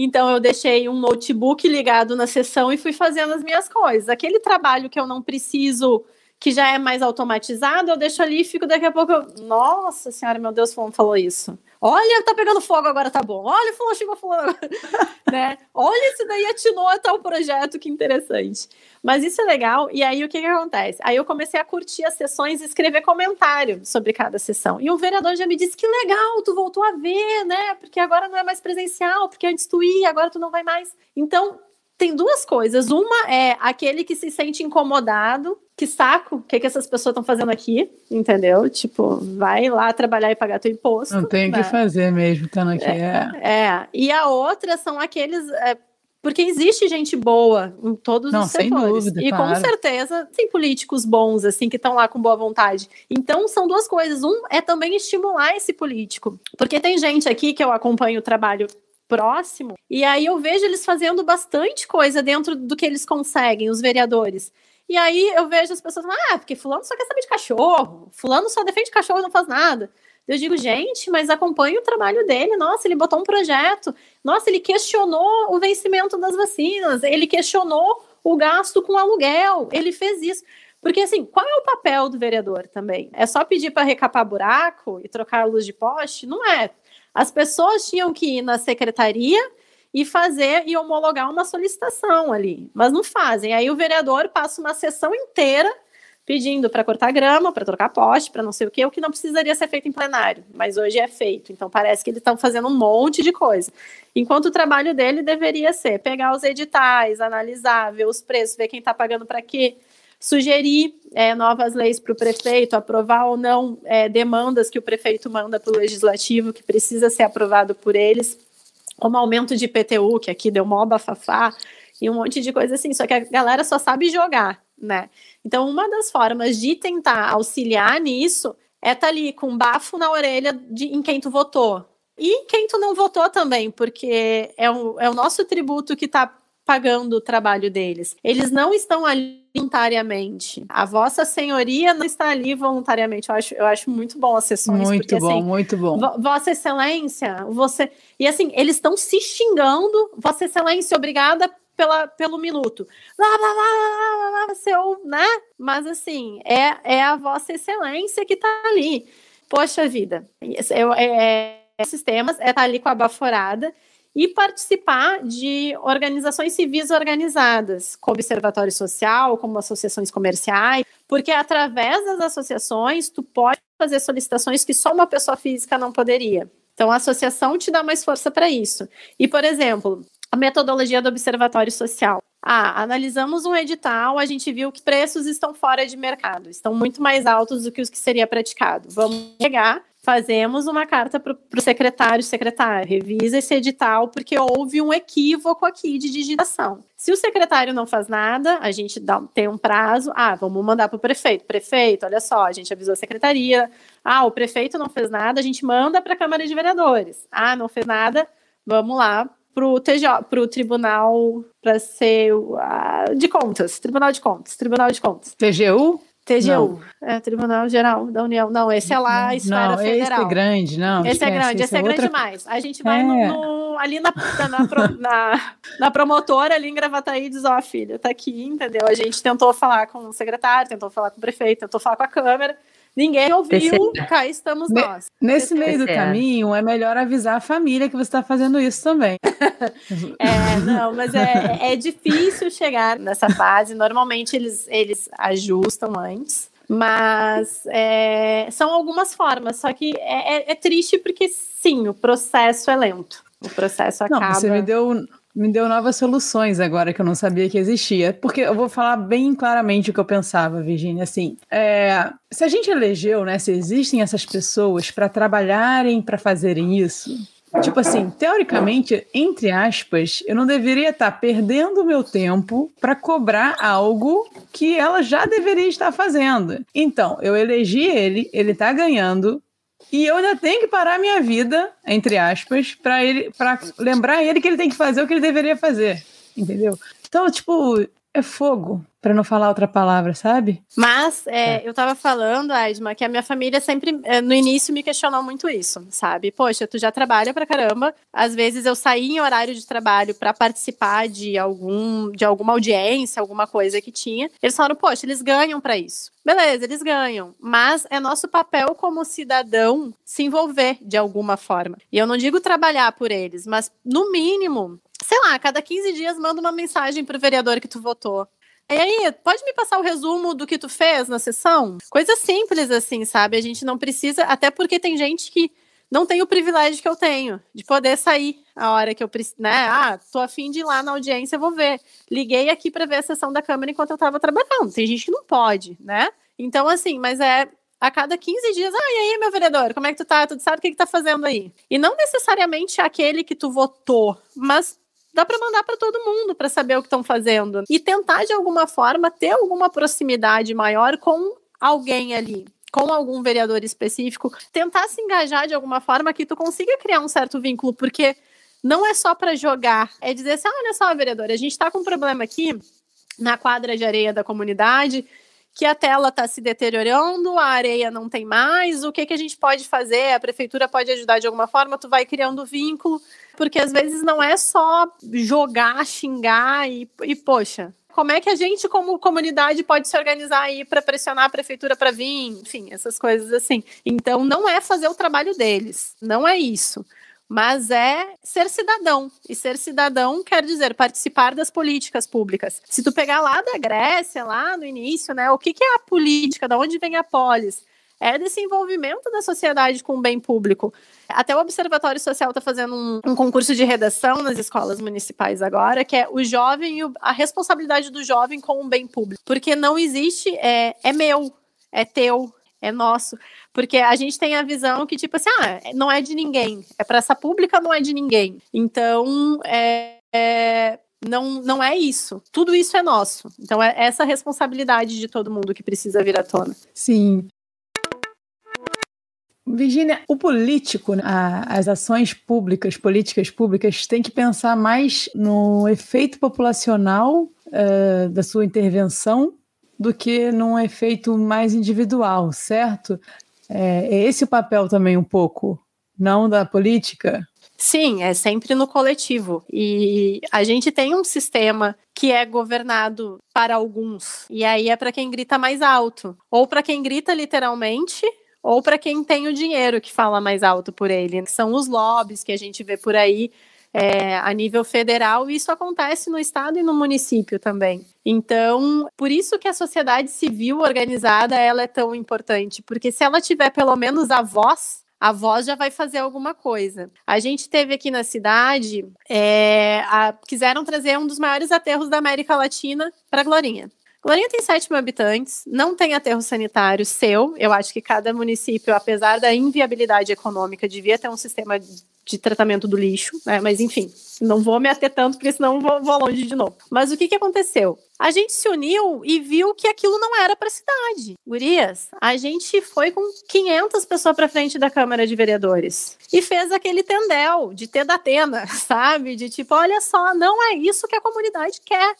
então eu deixei um notebook ligado na sessão e fui fazendo as minhas coisas. Aquele trabalho que eu não preciso, que já é mais automatizado, eu deixo ali e fico daqui a pouco. Eu... Nossa senhora, meu Deus, fulano falou isso. Olha, tá pegando fogo agora, tá bom. Olha, fulano chegou fulano né? Olha, esse daí atinou a tal projeto, que interessante. Mas isso é legal. E aí, o que que acontece? Aí eu comecei a curtir as sessões e escrever comentário sobre cada sessão. E o vereador já me disse que legal, tu voltou a ver, né? Porque agora não é mais presencial, porque antes tu ia, agora tu não vai mais. Então, tem duas coisas. Uma é aquele que se sente incomodado, que saco, o que, que essas pessoas estão fazendo aqui, entendeu? Tipo, vai lá trabalhar e pagar teu imposto. Não tem o né? que fazer mesmo, estando aqui. É, é. é. E a outra são aqueles. É, porque existe gente boa em todos Não, os setores. Sem dúvida, e claro. com certeza tem políticos bons, assim, que estão lá com boa vontade. Então, são duas coisas. Um é também estimular esse político. Porque tem gente aqui que eu acompanho o trabalho próximo, e aí eu vejo eles fazendo bastante coisa dentro do que eles conseguem, os vereadores. E aí eu vejo as pessoas, ah, porque fulano só quer saber de cachorro, fulano só defende cachorro e não faz nada. Eu digo, gente, mas acompanhe o trabalho dele. Nossa, ele botou um projeto. Nossa, ele questionou o vencimento das vacinas. Ele questionou o gasto com aluguel. Ele fez isso. Porque, assim, qual é o papel do vereador também? É só pedir para recapar buraco e trocar a luz de poste? Não é. As pessoas tinham que ir na secretaria e fazer e homologar uma solicitação ali, mas não fazem. Aí o vereador passa uma sessão inteira pedindo para cortar grama, para trocar poste, para não sei o que, o que não precisaria ser feito em plenário, mas hoje é feito. Então parece que eles estão fazendo um monte de coisa. Enquanto o trabalho dele deveria ser pegar os editais, analisar, ver os preços, ver quem está pagando para quê, sugerir é, novas leis para o prefeito, aprovar ou não é, demandas que o prefeito manda para o legislativo, que precisa ser aprovado por eles, como aumento de IPTU, que aqui deu mó bafafá, e um monte de coisa assim. Só que a galera só sabe jogar, né? Então, uma das formas de tentar auxiliar nisso é estar tá ali com bafo na orelha de, em quem tu votou. E quem tu não votou também, porque é o, é o nosso tributo que está pagando o trabalho deles. Eles não estão ali voluntariamente. A vossa senhoria não está ali voluntariamente. Eu acho, eu acho muito bom as sessões. Muito porque, bom, assim, muito bom. Vossa Excelência, você. E assim, eles estão se xingando. Vossa Excelência, obrigada pela, pelo minuto. Lá, lá, lá, lá, lá, seu, né? Mas assim, é, é a Vossa Excelência que está ali. Poxa vida, eu, é, é, sistemas é estar tá ali com a baforada e participar de organizações civis organizadas, como Observatório Social, como associações comerciais, porque através das associações tu pode fazer solicitações que só uma pessoa física não poderia. Então a associação te dá mais força para isso. E, por exemplo, a metodologia do Observatório Social. Ah, analisamos um edital, a gente viu que preços estão fora de mercado, estão muito mais altos do que os que seria praticado. Vamos pegar fazemos uma carta para o secretário, secretário, revisa esse edital, porque houve um equívoco aqui de digitação. Se o secretário não faz nada, a gente dá, tem um prazo, ah, vamos mandar para o prefeito. Prefeito, olha só, a gente avisou a secretaria, ah, o prefeito não fez nada, a gente manda para a Câmara de Vereadores. Ah, não fez nada, vamos lá para o TJ, para o Tribunal para ser uh, de Contas, Tribunal de Contas, Tribunal de Contas. TGU? TGU, não. é Tribunal Geral da União. Não, esse é lá a esfera não, federal. Esse é grande, não. Esse é grande, esse, esse é, é outra... grande demais. A gente vai é. no, no, ali na, na, na, na, promotora, ali em Gravataí, e diz, ó, oh, filha, tá aqui, entendeu? A gente tentou falar com o secretário, tentou falar com o prefeito, tentou falar com a Câmara, Ninguém ouviu, cá estamos nós. Nesse meio do caminho, é melhor avisar a família que você está fazendo isso também. é, não, mas é, é difícil chegar nessa fase. Normalmente eles, eles ajustam antes. Mas é, são algumas formas, só que é, é, é, triste porque sim, o processo é lento. O processo acaba. Não, você me deu me deu novas soluções agora que eu não sabia que existia. Porque eu vou falar bem claramente o que eu pensava, Virginia. Assim, é, se a gente elegeu, né? Se existem essas pessoas para trabalharem, para fazerem isso. Tipo assim, teoricamente, entre aspas, eu não deveria estar tá perdendo meu tempo para cobrar algo que ela já deveria estar fazendo. Então, eu elegi ele, ele está ganhando, E eu ainda tenho que parar minha vida, entre aspas, para ele, para lembrar ele que ele tem que fazer o que ele deveria fazer, entendeu? Então, tipo, é fogo, para não falar outra palavra, sabe? Mas é, é. eu tava falando, Aisma, que a minha família sempre, é, no início, me questionou muito isso, sabe? Poxa, tu já trabalha pra caramba. Às vezes eu saí em horário de trabalho para participar de algum, de alguma audiência, alguma coisa que tinha. Eles falaram, poxa, eles ganham para isso. Beleza, eles ganham, mas é nosso papel como cidadão se envolver de alguma forma. E eu não digo trabalhar por eles, mas no mínimo sei lá, a cada 15 dias manda uma mensagem pro vereador que tu votou. E aí, pode me passar o resumo do que tu fez na sessão? Coisa simples assim, sabe? A gente não precisa, até porque tem gente que não tem o privilégio que eu tenho de poder sair a hora que eu preciso, né? Ah, tô afim de ir lá na audiência, vou ver. Liguei aqui para ver a sessão da Câmara enquanto eu estava trabalhando. Tem gente que não pode, né? Então, assim, mas é a cada 15 dias, ah, e aí, meu vereador, como é que tu tá? Tu sabe o que, que tá fazendo aí? E não necessariamente aquele que tu votou, mas dá para mandar para todo mundo para saber o que estão fazendo. E tentar de alguma forma ter alguma proximidade maior com alguém ali com algum vereador específico, tentar se engajar de alguma forma que tu consiga criar um certo vínculo, porque não é só para jogar, é dizer assim, ah, olha só, vereador, a gente está com um problema aqui na quadra de areia da comunidade, que a tela está se deteriorando, a areia não tem mais, o que, que a gente pode fazer? A prefeitura pode ajudar de alguma forma, tu vai criando vínculo, porque às vezes não é só jogar, xingar e, e poxa, como é que a gente, como comunidade, pode se organizar aí para pressionar a prefeitura para vir, enfim, essas coisas assim. Então, não é fazer o trabalho deles, não é isso mas é ser cidadão. E ser cidadão quer dizer participar das políticas públicas. Se tu pegar lá da Grécia, lá no início, né, o que, que é a política, da onde vem a polis? É desse envolvimento da sociedade com o bem público. Até o Observatório Social está fazendo um, um, concurso de redação nas escolas municipais agora, que é o jovem e a responsabilidade do jovem com o bem público. Porque não existe, é, é meu, é teu, é nosso. Porque a gente tem a visão que, tipo assim, ah, não é de ninguém. É praça pública, não é de ninguém. Então, é, é, não, não é isso. Tudo isso é nosso. Então, é essa responsabilidade de todo mundo que precisa vir à tona. Sim. Virginia, o político, a, as ações públicas, políticas públicas, tem que pensar mais no efeito populacional uh, da sua intervenção do que num efeito mais individual, certo? É, é esse o papel também um pouco, não da política? Sim, é sempre no coletivo. E a gente tem um sistema que é governado para alguns, e aí é para quem grita mais alto, ou para quem grita literalmente, ou para quem tem o dinheiro que fala mais alto por ele. São os lobbies que a gente vê por aí é, a nível federal, e isso acontece no estado e no município também. Então, por isso que a sociedade civil organizada ela é tão importante, porque se ela tiver pelo menos a voz a voz já vai fazer alguma coisa. A gente teve aqui na cidade, é, a, quiseram trazer um dos maiores aterros da América Latina para Glorinha. Glorinha tem 7 mil habitantes, não tem aterro sanitário seu. Eu acho que cada município, apesar da inviabilidade econômica, devia ter um sistema de tratamento do lixo, né? Mas enfim, não vou me ater tanto, porque senão vou, vou longe de novo. Mas o que, que aconteceu? A gente se uniu e viu que aquilo não era para a cidade. Gurias, a gente foi com 500 pessoas para frente da Câmara de Vereadores e fez aquele tendel de ter da Atena, sabe? De tipo, olha só, não é isso que a comunidade quer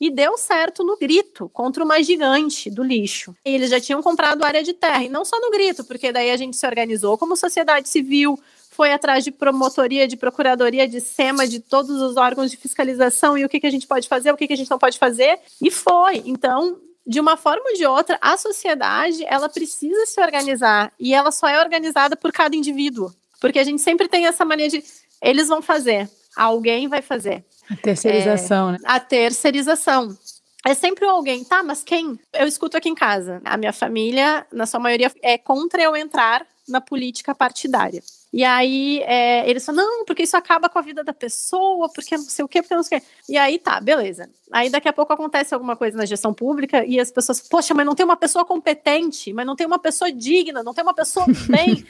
e deu certo no grito contra uma gigante do lixo. E eles já tinham comprado área de terra, e não só no grito, porque daí a gente se organizou como sociedade civil, foi atrás de promotoria, de procuradoria, de SEMA, de todos os órgãos de fiscalização e o que, que a gente pode fazer, o que, que a gente não pode fazer, e foi. Então, de uma forma ou de outra, a sociedade ela precisa se organizar e ela só é organizada por cada indivíduo, porque a gente sempre tem essa mania de eles vão fazer, alguém vai fazer. A terceirização, é, né? A terceirização. É sempre alguém, tá? Mas quem? Eu escuto aqui em casa. A minha família, na sua maioria, é contra eu entrar na política partidária. E aí é, eles falam, não, porque isso acaba com a vida da pessoa, porque não sei o quê, porque não sei o quê. E aí tá, beleza. Aí daqui a pouco acontece alguma coisa na gestão pública e as pessoas, poxa, mas não tem uma pessoa competente, mas não tem uma pessoa digna, não tem uma pessoa do bem.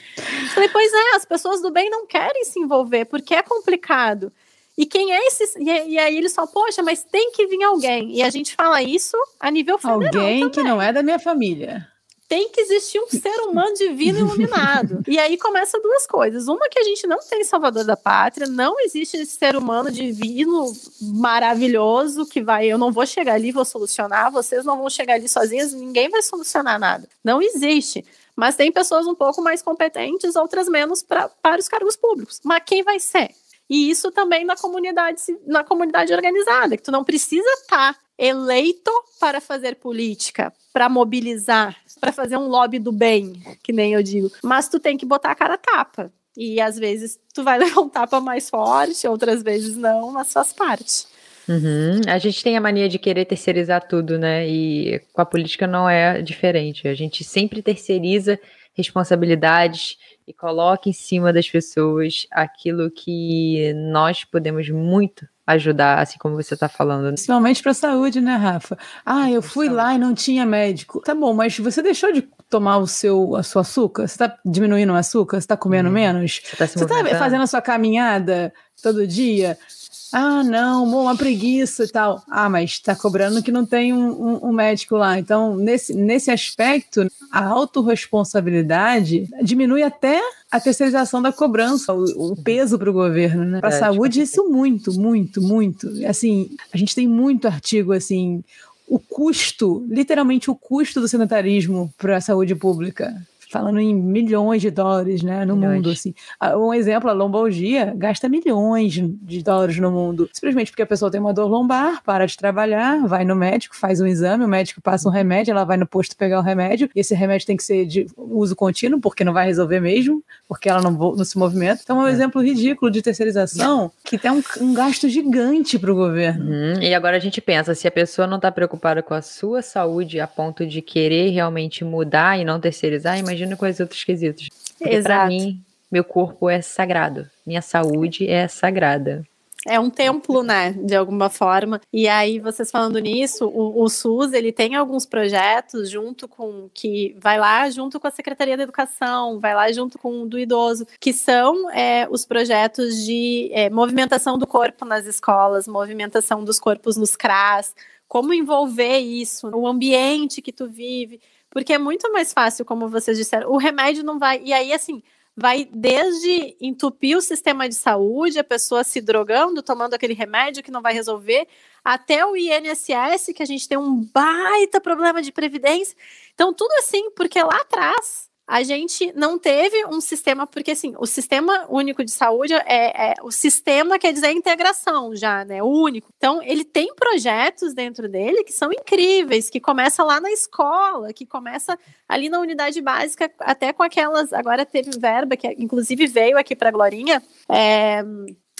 falei, pois é, as pessoas do bem não querem se envolver, porque é complicado. E quem é esse? E, aí eles falam, poxa, mas tem que vir alguém. E a gente fala isso a nível federal. Alguém também. que não é da minha família. Tem que existir um ser humano divino iluminado. e aí começa duas coisas. Uma que a gente não tem salvador da pátria, não existe esse ser humano divino maravilhoso que vai, eu não vou chegar ali, vou solucionar, vocês não vão chegar ali sozinhas, ninguém vai solucionar nada. Não existe. Mas tem pessoas um pouco mais competentes, outras menos pra, para os cargos públicos. Mas quem vai ser? E isso também na comunidade, na comunidade organizada, que tu não precisa estar tá eleito para fazer política, para mobilizar, para fazer um lobby do bem, que nem eu digo. Mas tu tem que botar a cara tapa. E às vezes tu vai levar um tapa mais forte, outras vezes não, mas faz parte. Uhum. A gente tem a mania de querer terceirizar tudo, né? E com a política não é diferente. A gente sempre terceiriza responsabilidades e coloca em cima das pessoas aquilo que nós podemos muito ajudar, assim como você está falando. Principalmente para a saúde, né, Rafa? Ah, eu fui lá e não tinha médico. Tá bom, mas você deixou de tomar o seu, a sua açúcar? Você está diminuindo o açúcar? Você está comendo hum. menos? Você está tá fazendo a sua caminhada todo dia? Ah, não, uma preguiça e tal. Ah, mas está cobrando que não tem um, um, um, médico lá. Então, nesse, nesse aspecto, a autorresponsabilidade diminui até a terceirização da cobrança, o, o peso para o governo, né? Para a é, saúde, isso muito, muito, muito. Assim, a gente tem muito artigo assim. O custo, literalmente o custo do sedentarismo para a saúde pública falando em milhões de dólares, né, no milhões. mundo, assim. Ah, um exemplo, a lombalgia gasta milhões de dólares no mundo, simplesmente porque a pessoa tem uma dor lombar, para de trabalhar, vai no médico, faz um exame, o médico passa um remédio, ela vai no posto pegar o remédio, e esse remédio tem que ser de uso contínuo, porque não vai resolver mesmo, porque ela não, não se movimenta. Então é um é. exemplo ridículo de terceirização que tem um, um gasto gigante para o governo. Uhum. E agora a gente pensa, se a pessoa não está preocupada com a sua saúde a ponto de querer realmente mudar e não terceirizar, imagina imagina com os outros quesitos. Porque para mim, meu corpo é sagrado. Minha saúde é sagrada. É um templo, né, de alguma forma. E aí, vocês falando nisso, o, o, SUS ele tem alguns projetos junto com que vai lá junto com a Secretaria da Educação, vai lá junto com o do idoso, que são é, os projetos de é, movimentação do corpo nas escolas, movimentação dos corpos nos CRAS, como envolver isso, o ambiente que tu vive. Porque é muito mais fácil, como vocês disseram, o remédio não vai. E aí, assim, vai desde entupir o sistema de saúde, a pessoa se drogando, tomando aquele remédio que não vai resolver, até o INSS, que a gente tem um baita problema de previdência. Então, tudo assim, porque lá atrás a gente não teve um sistema, porque assim, o sistema único de saúde é, é, o sistema quer dizer integração já, né? O único. Então, ele tem projetos dentro dele que são incríveis, que começa lá na escola, que começa ali na unidade básica, até com aquelas. Agora teve verba, que inclusive veio aqui para a Glorinha. É,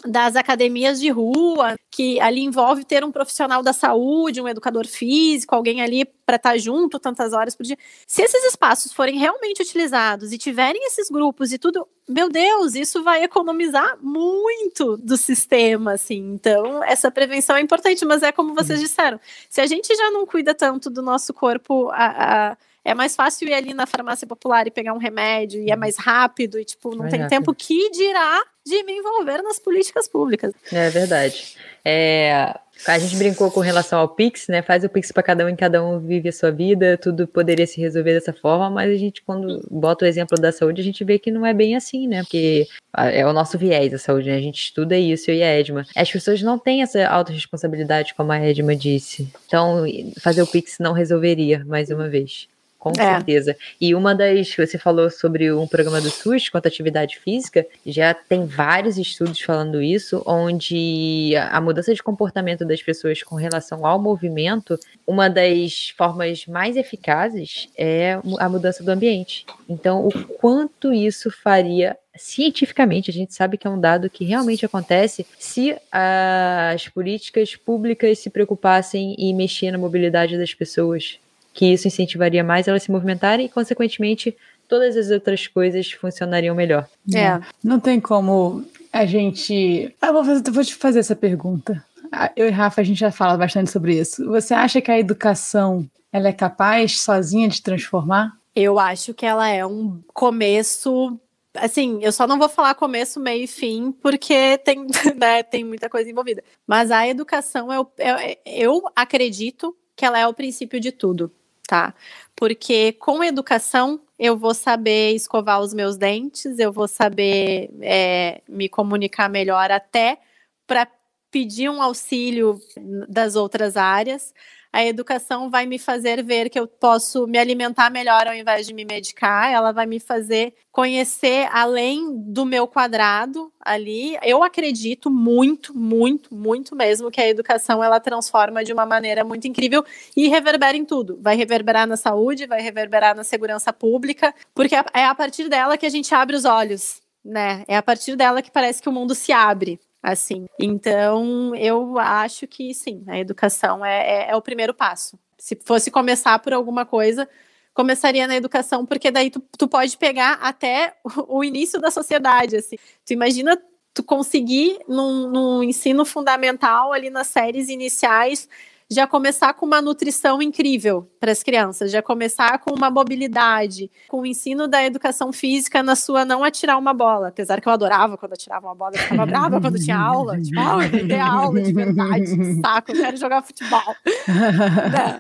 das academias de rua, que ali envolve ter um profissional da saúde, um educador físico, alguém ali para estar tá junto tantas horas por dia. Se esses espaços forem realmente utilizados e tiverem esses grupos e tudo, meu Deus, isso vai economizar muito do sistema, assim. Então, essa prevenção é importante, mas é como vocês uhum. disseram, se a gente já não cuida tanto do nosso corpo, a, a é mais fácil ir ali na farmácia popular e pegar um remédio, e é uhum. mais rápido, e tipo, não é tem rápido. tempo que dirá de me envolver nas políticas públicas. É verdade. É, a gente brincou com relação ao Pix, né? Faz o Pix para cada um e cada um vive a sua vida, tudo poderia se resolver dessa forma, mas a gente, quando bota o exemplo da saúde, a gente vê que não é bem assim, né? Porque é o nosso viés da saúde, né? A gente estuda isso, eu e a Edma. As pessoas não têm essa autorresponsabilidade, como a Edma disse. Então, fazer o Pix não resolveria, mais uma vez. Com é. certeza. E uma das. Você falou sobre um programa do SUS quanto à atividade física, já tem vários estudos falando isso, onde a mudança de comportamento das pessoas com relação ao movimento, uma das formas mais eficazes é a mudança do ambiente. Então, o quanto isso faria cientificamente, a gente sabe que é um dado que realmente acontece se as políticas públicas se preocupassem em mexer na mobilidade das pessoas que isso incentivaria mais elas se movimentarem e, consequentemente, todas as outras coisas funcionariam melhor. É. Não tem como a gente. Ah, vou, fazer, vou te fazer essa pergunta. Ah, eu e Rafa, a gente já fala bastante sobre isso. Você acha que a educação ela é capaz sozinha de transformar? Eu acho que ela é um começo assim, eu só não vou falar começo, meio e fim, porque tem, né, tem muita coisa envolvida. Mas a educação, eu, eu, eu acredito que ela é o princípio de tudo. Tá? Porque com educação eu vou saber escovar os meus dentes, eu vou saber é, me comunicar melhor até para pedir um auxílio das outras áreas a educação vai me fazer ver que eu posso me alimentar melhor ao invés de me medicar, ela vai me fazer conhecer além do meu quadrado ali. Eu acredito muito, muito, muito mesmo que a educação ela transforma de uma maneira muito incrível e reverbera em tudo. Vai reverberar na saúde, vai reverberar na segurança pública, porque é, é a partir dela que a gente abre os olhos, né? É a partir dela que parece que o mundo se abre assim. Então, eu acho que sim, a educação é, é, é, o primeiro passo. Se fosse começar por alguma coisa, começaria na educação, porque daí tu, tu pode pegar até o, o início da sociedade, assim. Tu imagina tu conseguir no num ensino fundamental ali nas séries iniciais já começar com uma nutrição incrível para as crianças, já começar com uma mobilidade, com o ensino da educação física na sua não atirar uma bola. Apesar que eu adorava quando atirava uma bola, eu ficava brava quando tinha aula. Tipo, ah, eu ter aula de verdade, saco, eu quero jogar futebol. Né?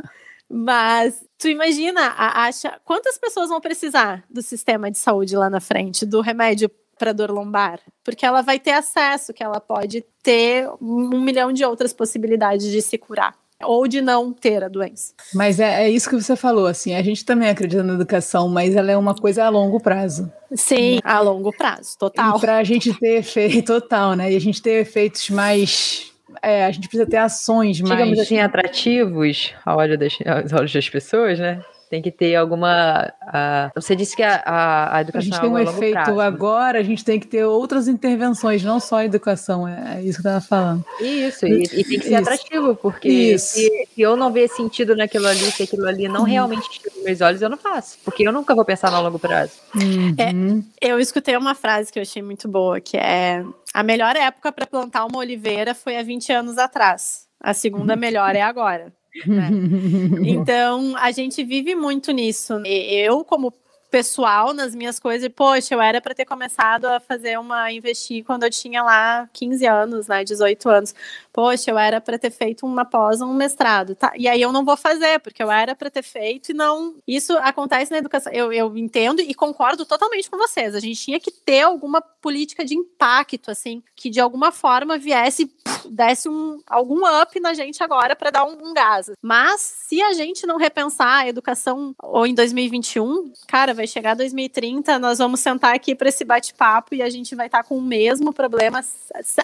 Mas tu imagina, acha quantas pessoas vão precisar do sistema de saúde lá na frente, do remédio para dor lombar, porque ela vai ter acesso, que ela pode ter um milhão de outras possibilidades de se curar ou de não ter a doença. Mas é, é, isso que você falou, assim, a gente também acredita na educação, mas ela é uma coisa a longo prazo. Sim, a longo prazo, total. Para a gente ter efeito total, né? E a gente ter efeitos mais é, a gente precisa ter ações mais. Digamos assim, atrativos ao olho das, aos olhos das pessoas, né? Tem que ter alguma. Uh, você disse que a, a, a educação. A gente tem um efeito prazo. agora, a gente tem que ter outras intervenções, não só a educação. É, é isso que eu estava falando. Isso, e, e, tem que ser isso. atrativo, porque se, se, eu não ver sentido naquilo ali, se aquilo ali não hum. realmente tira meus olhos, eu não faço. Porque eu nunca vou pensar no longo prazo. Uhum. É, eu escutei uma frase que eu achei muito boa, que é a melhor época para plantar uma oliveira foi há 20 anos atrás. A segunda melhor é agora. Né? Então, a gente vive muito nisso. Eu, como pessoal nas minhas coisas, poxa, eu era para ter começado a fazer uma investir quando eu tinha lá 15 anos, né, 18 anos. Poxa, eu era para ter feito uma pós, um mestrado, tá? E aí eu não vou fazer, porque eu era para ter feito e não. Isso acontece na educação. Eu, eu entendo e concordo totalmente com vocês. A gente tinha que ter alguma política de impacto, assim, que de alguma forma viesse, desse um, algum up na gente agora para dar um, um gás. Mas se a gente não repensar a educação ou em 2021, cara, vai chegar 2030, nós vamos sentar aqui para esse bate-papo e a gente vai estar tá com o mesmo problema.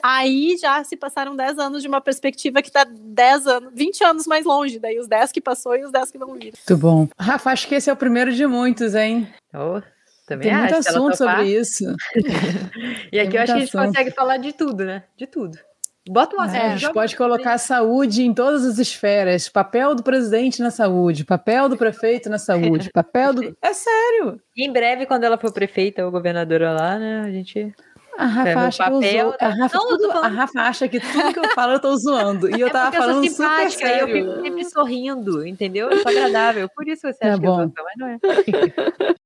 Aí já se passaram 10 anos de uma perspectiva que está 10 anos, 20 anos mais longe, daí os 10 que passou e os 10 que vão vir. Muito bom. Rafa, acho que esse é o primeiro de muitos, hein? Oh. Também Tem muito assunto sobre isso. e aqui Tem eu acho que a gente assunto. consegue falar de tudo, né? De tudo. Bota uma é, A gente pode colocar a saúde em todas as esferas. Papel do presidente na saúde, papel do prefeito na saúde, papel do. É sério. Em breve, quando ela for prefeita ou governadora lá, né? A gente. A Rafa, acha papel, que eu a, Rafa, não, tudo, a Rafa acha que tudo que eu falo eu tô zoando. E eu é tava falando eu sou super sério. Eu fico sempre sorrindo, entendeu? Eu sou agradável. Por isso você é acha é que bom. eu sou, mas não é.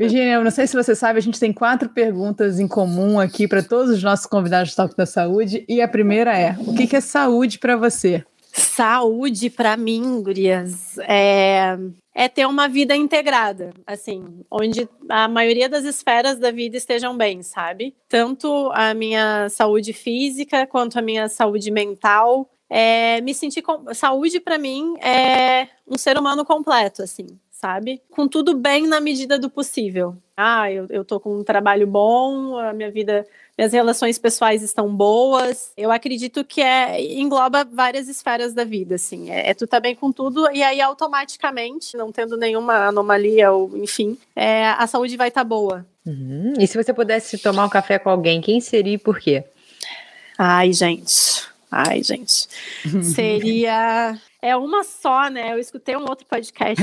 Virginia, eu não sei se você sabe, a gente tem quatro perguntas em comum aqui para todos os nossos convidados do Toque da Saúde. E a primeira é: o que, que é saúde para você? Saúde para mim, Gurias, é, é ter uma vida integrada, assim, onde a maioria das esferas da vida estejam bem, sabe? Tanto a minha saúde física quanto a minha saúde mental. É, me sentir com... saúde para mim é um ser humano completo, assim sabe? Com tudo bem na medida do possível. Ah, eu, eu tô com um trabalho bom, a minha vida, minhas relações pessoais estão boas. Eu acredito que é engloba várias esferas da vida, assim. É, é tu tá bem com tudo e aí automaticamente, não tendo nenhuma anomalia ou enfim, é, a saúde vai estar tá boa. Uhum. E se você pudesse tomar um café com alguém, quem seria e por quê? Ai, gente. Ai, gente. Seria é uma só, né? Eu escutei um outro podcast.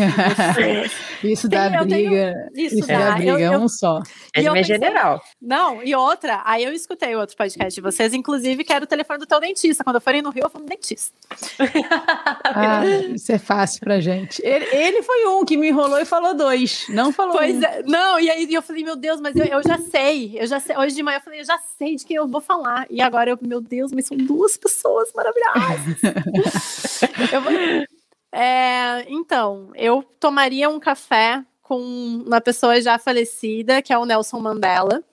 isso dá briga. Tenho... Isso, isso dá, dá briga, eu, é um só. É de general. Não, e outra, aí eu escutei outro podcast de vocês, inclusive, que era o telefone do teu dentista. Quando eu forem no Rio, eu fui no dentista. ah, isso é fácil pra gente. Ele, ele, foi um que me enrolou e falou dois. Não falou pois um. É, não, e aí eu falei, meu Deus, mas eu, eu já sei. Eu já sei. Hoje de manhã eu falei, eu já sei de quem eu vou falar. E agora eu, meu Deus, mas são duas pessoas maravilhosas. eu, É, então, eu tomaria um café com uma pessoa já falecida, que é o Nelson Mandela.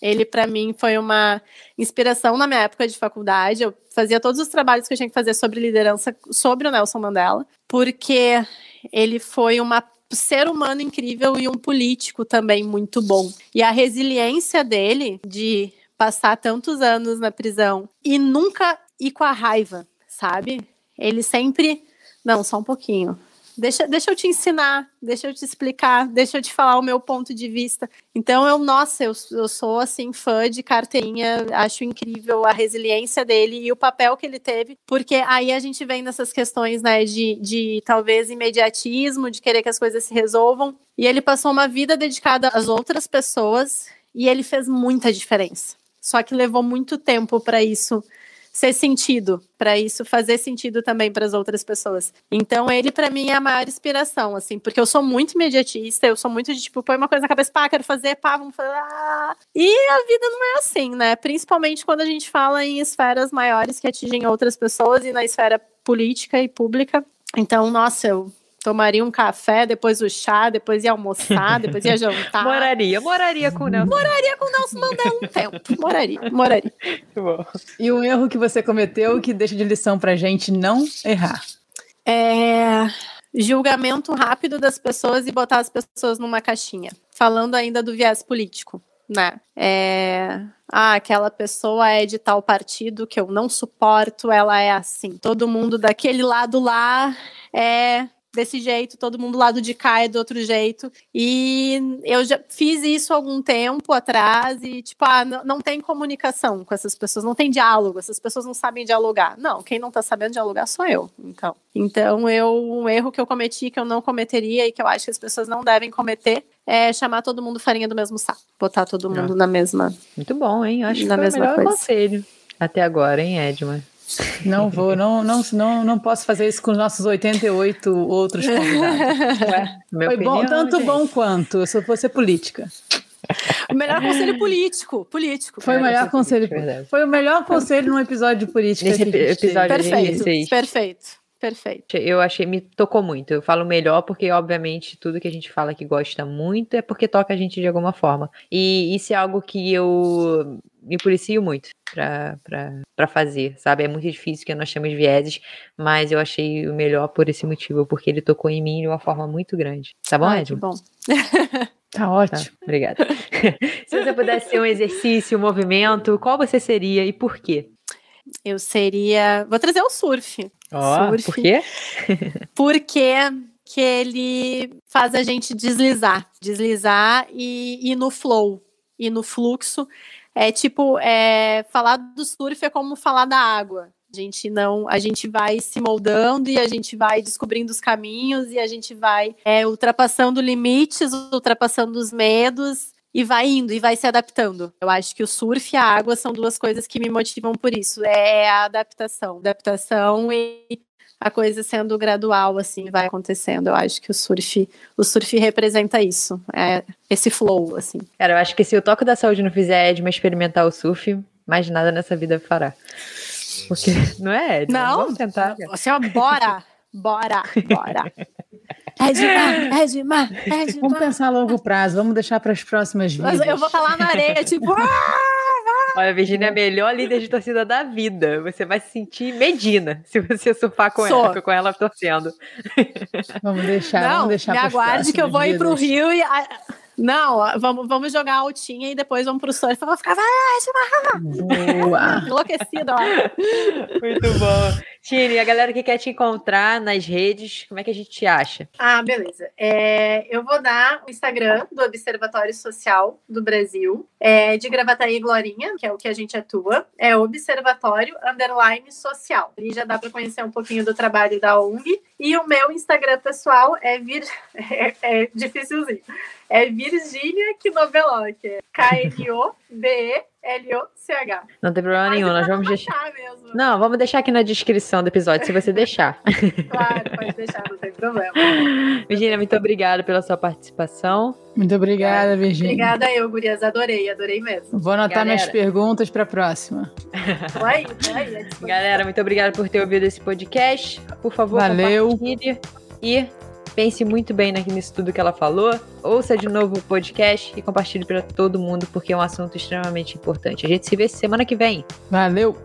Ele, para mim, foi uma inspiração na minha época de faculdade. Eu fazia todos os trabalhos que eu tinha que fazer sobre liderança sobre o Nelson Mandela, porque ele foi uma ser humano incrível e um político também muito bom. E a resiliência dele de passar tantos anos na prisão e nunca ir com a raiva, sabe? Ele sempre. Não, só um pouquinho. Deixa, deixa eu te ensinar, deixa eu te explicar, deixa eu te falar o meu ponto de vista. Então, eu, nossa, eu, eu sou assim, fã de carteirinha, acho incrível a resiliência dele e o papel que ele teve, porque aí a gente vem nessas questões, né, de, de talvez imediatismo, de querer que as coisas se resolvam. E ele passou uma vida dedicada às outras pessoas e ele fez muita diferença. Só que levou muito tempo para isso ser sentido, para isso fazer sentido também para as outras pessoas. Então, ele para mim é a maior inspiração, assim, porque eu sou muito imediatista, eu sou muito de tipo, põe uma coisa na cabeça, pá, quero fazer, pá, vamos fazer. Ah! E a vida não é assim, né? Principalmente quando a gente fala em esferas maiores que atingem outras pessoas e na esfera política e pública. Então, nossa, eu tomaria um café, depois o chá, depois ia almoçar, depois ia jantar. moraria, moraria com o Nelson. Moraria com o Nelson Mandela um tempo. Moraria, moraria. E um erro que você cometeu que deixa de lição pra gente não errar. É julgamento rápido das pessoas e botar as pessoas numa caixinha. Falando ainda do viés político, né? É... Ah, aquela pessoa é de tal partido que eu não suporto, ela é assim. Todo mundo daquele lado lá é desse jeito, todo mundo lado de cá é do outro jeito. E eu já fiz isso algum tempo atrás e, tipo, ah, não, não tem comunicação com essas pessoas, não tem diálogo, essas pessoas não sabem dialogar. Não, quem não tá sabendo dialogar sou eu, então. Então, eu, um erro que eu cometi, que eu não cometeria e que eu acho que as pessoas não devem cometer é chamar todo mundo farinha do mesmo saco, botar todo mundo ah. na mesma. Muito bom, hein? Acho na que foi mesma o melhor coisa. conselho até agora, hein, Edmar? Não vou, não, não, não, não posso fazer isso com os nossos 88 outros convidados. Ué, Foi bom, tanto gente. bom quanto. Eu você política. O melhor conselho político. Político. Foi o melhor conselho. Foi o melhor conselho num episódio de política. Nesse episódio perfeito, perfeito. Perfeito. Eu achei, me tocou muito. Eu falo melhor porque, obviamente, tudo que a gente fala que gosta muito é porque toca a gente de alguma forma. E isso é algo que eu me policio muito para fazer, sabe? É muito difícil que nós temos vieses, mas eu achei o melhor por esse motivo, porque ele tocou em mim de uma forma muito grande. Tá bom, ah, Edmo? bom. Tá ótimo. Tá, obrigada. Se você pudesse ser um exercício, um movimento, qual você seria e por quê? Eu seria. Vou trazer o surf. Oh, surf. Por quê? Porque que ele faz a gente deslizar, deslizar e ir no flow, e no fluxo. É tipo, é, falar do surf é como falar da água. A gente não, a gente vai se moldando e a gente vai descobrindo os caminhos e a gente vai é, ultrapassando limites, ultrapassando os medos e vai indo e vai se adaptando. Eu acho que o surf e a água são duas coisas que me motivam por isso. É a adaptação, adaptação e a coisa sendo gradual, assim, vai acontecendo. Eu acho que o surf, o surf representa isso, é esse flow, assim. Cara, eu acho que se o Toque da Saúde não fizer Edma experimentar o surf, mais nada nessa vida fará. Porque, não é, Edma? Não, vamos tentar. Você, bora, bora, bora. Edmar, Edmar, Edmar. Vamos pensar a longo prazo, vamos deixar para as próximas vidas. Eu vou lá na areia, tipo. Ah, Olha, a Virginia é a melhor líder de torcida da vida. Você vai se sentir Medina se você surfar com Sou. ela, com ela torcendo. Vamos deixar, Não, vamos deixar. Me aguarde que eu vou ir para o Rio e. Não, vamos, vamos jogar altinha e depois vamos pro surf. Eu vou ficar, vai, Boa. enlouquecida lá. Muito bom. Tine, a galera que quer te encontrar nas redes, como é que a gente te acha? Ah, beleza. É, eu vou dar o Instagram do Observatório Social do Brasil, é, de Gravataí e Glorinha, que é o que a gente atua, é Observatório Underline Social. E já dá para conhecer um pouquinho do trabalho da ONG. E o meu Instagram pessoal é, vir... é, é difícilzinho. É Virgínia Knobelock. K-N-O-B-E L-O-C-H. Não tem problema nenhum, nós vamos deixar. Mesmo. Não, vamos deixar aqui na descrição do episódio, se você deixar. Claro, pode deixar, não tem problema. Virginia, muito obrigada pela sua participação. Muito obrigada, Virginia. Obrigada eu, Gurias. Adorei, adorei mesmo. Vou anotar Galera. minhas perguntas para a próxima. Vai, vai. disposição. Galera, muito obrigada por ter ouvido esse podcast. Por favor, Valeu. compartilhe e pense muito bem nisso tudo que ela falou. Ouça de novo o podcast e compartilhe para todo mundo, porque é um assunto extremamente importante. A gente se vê semana que vem. Valeu!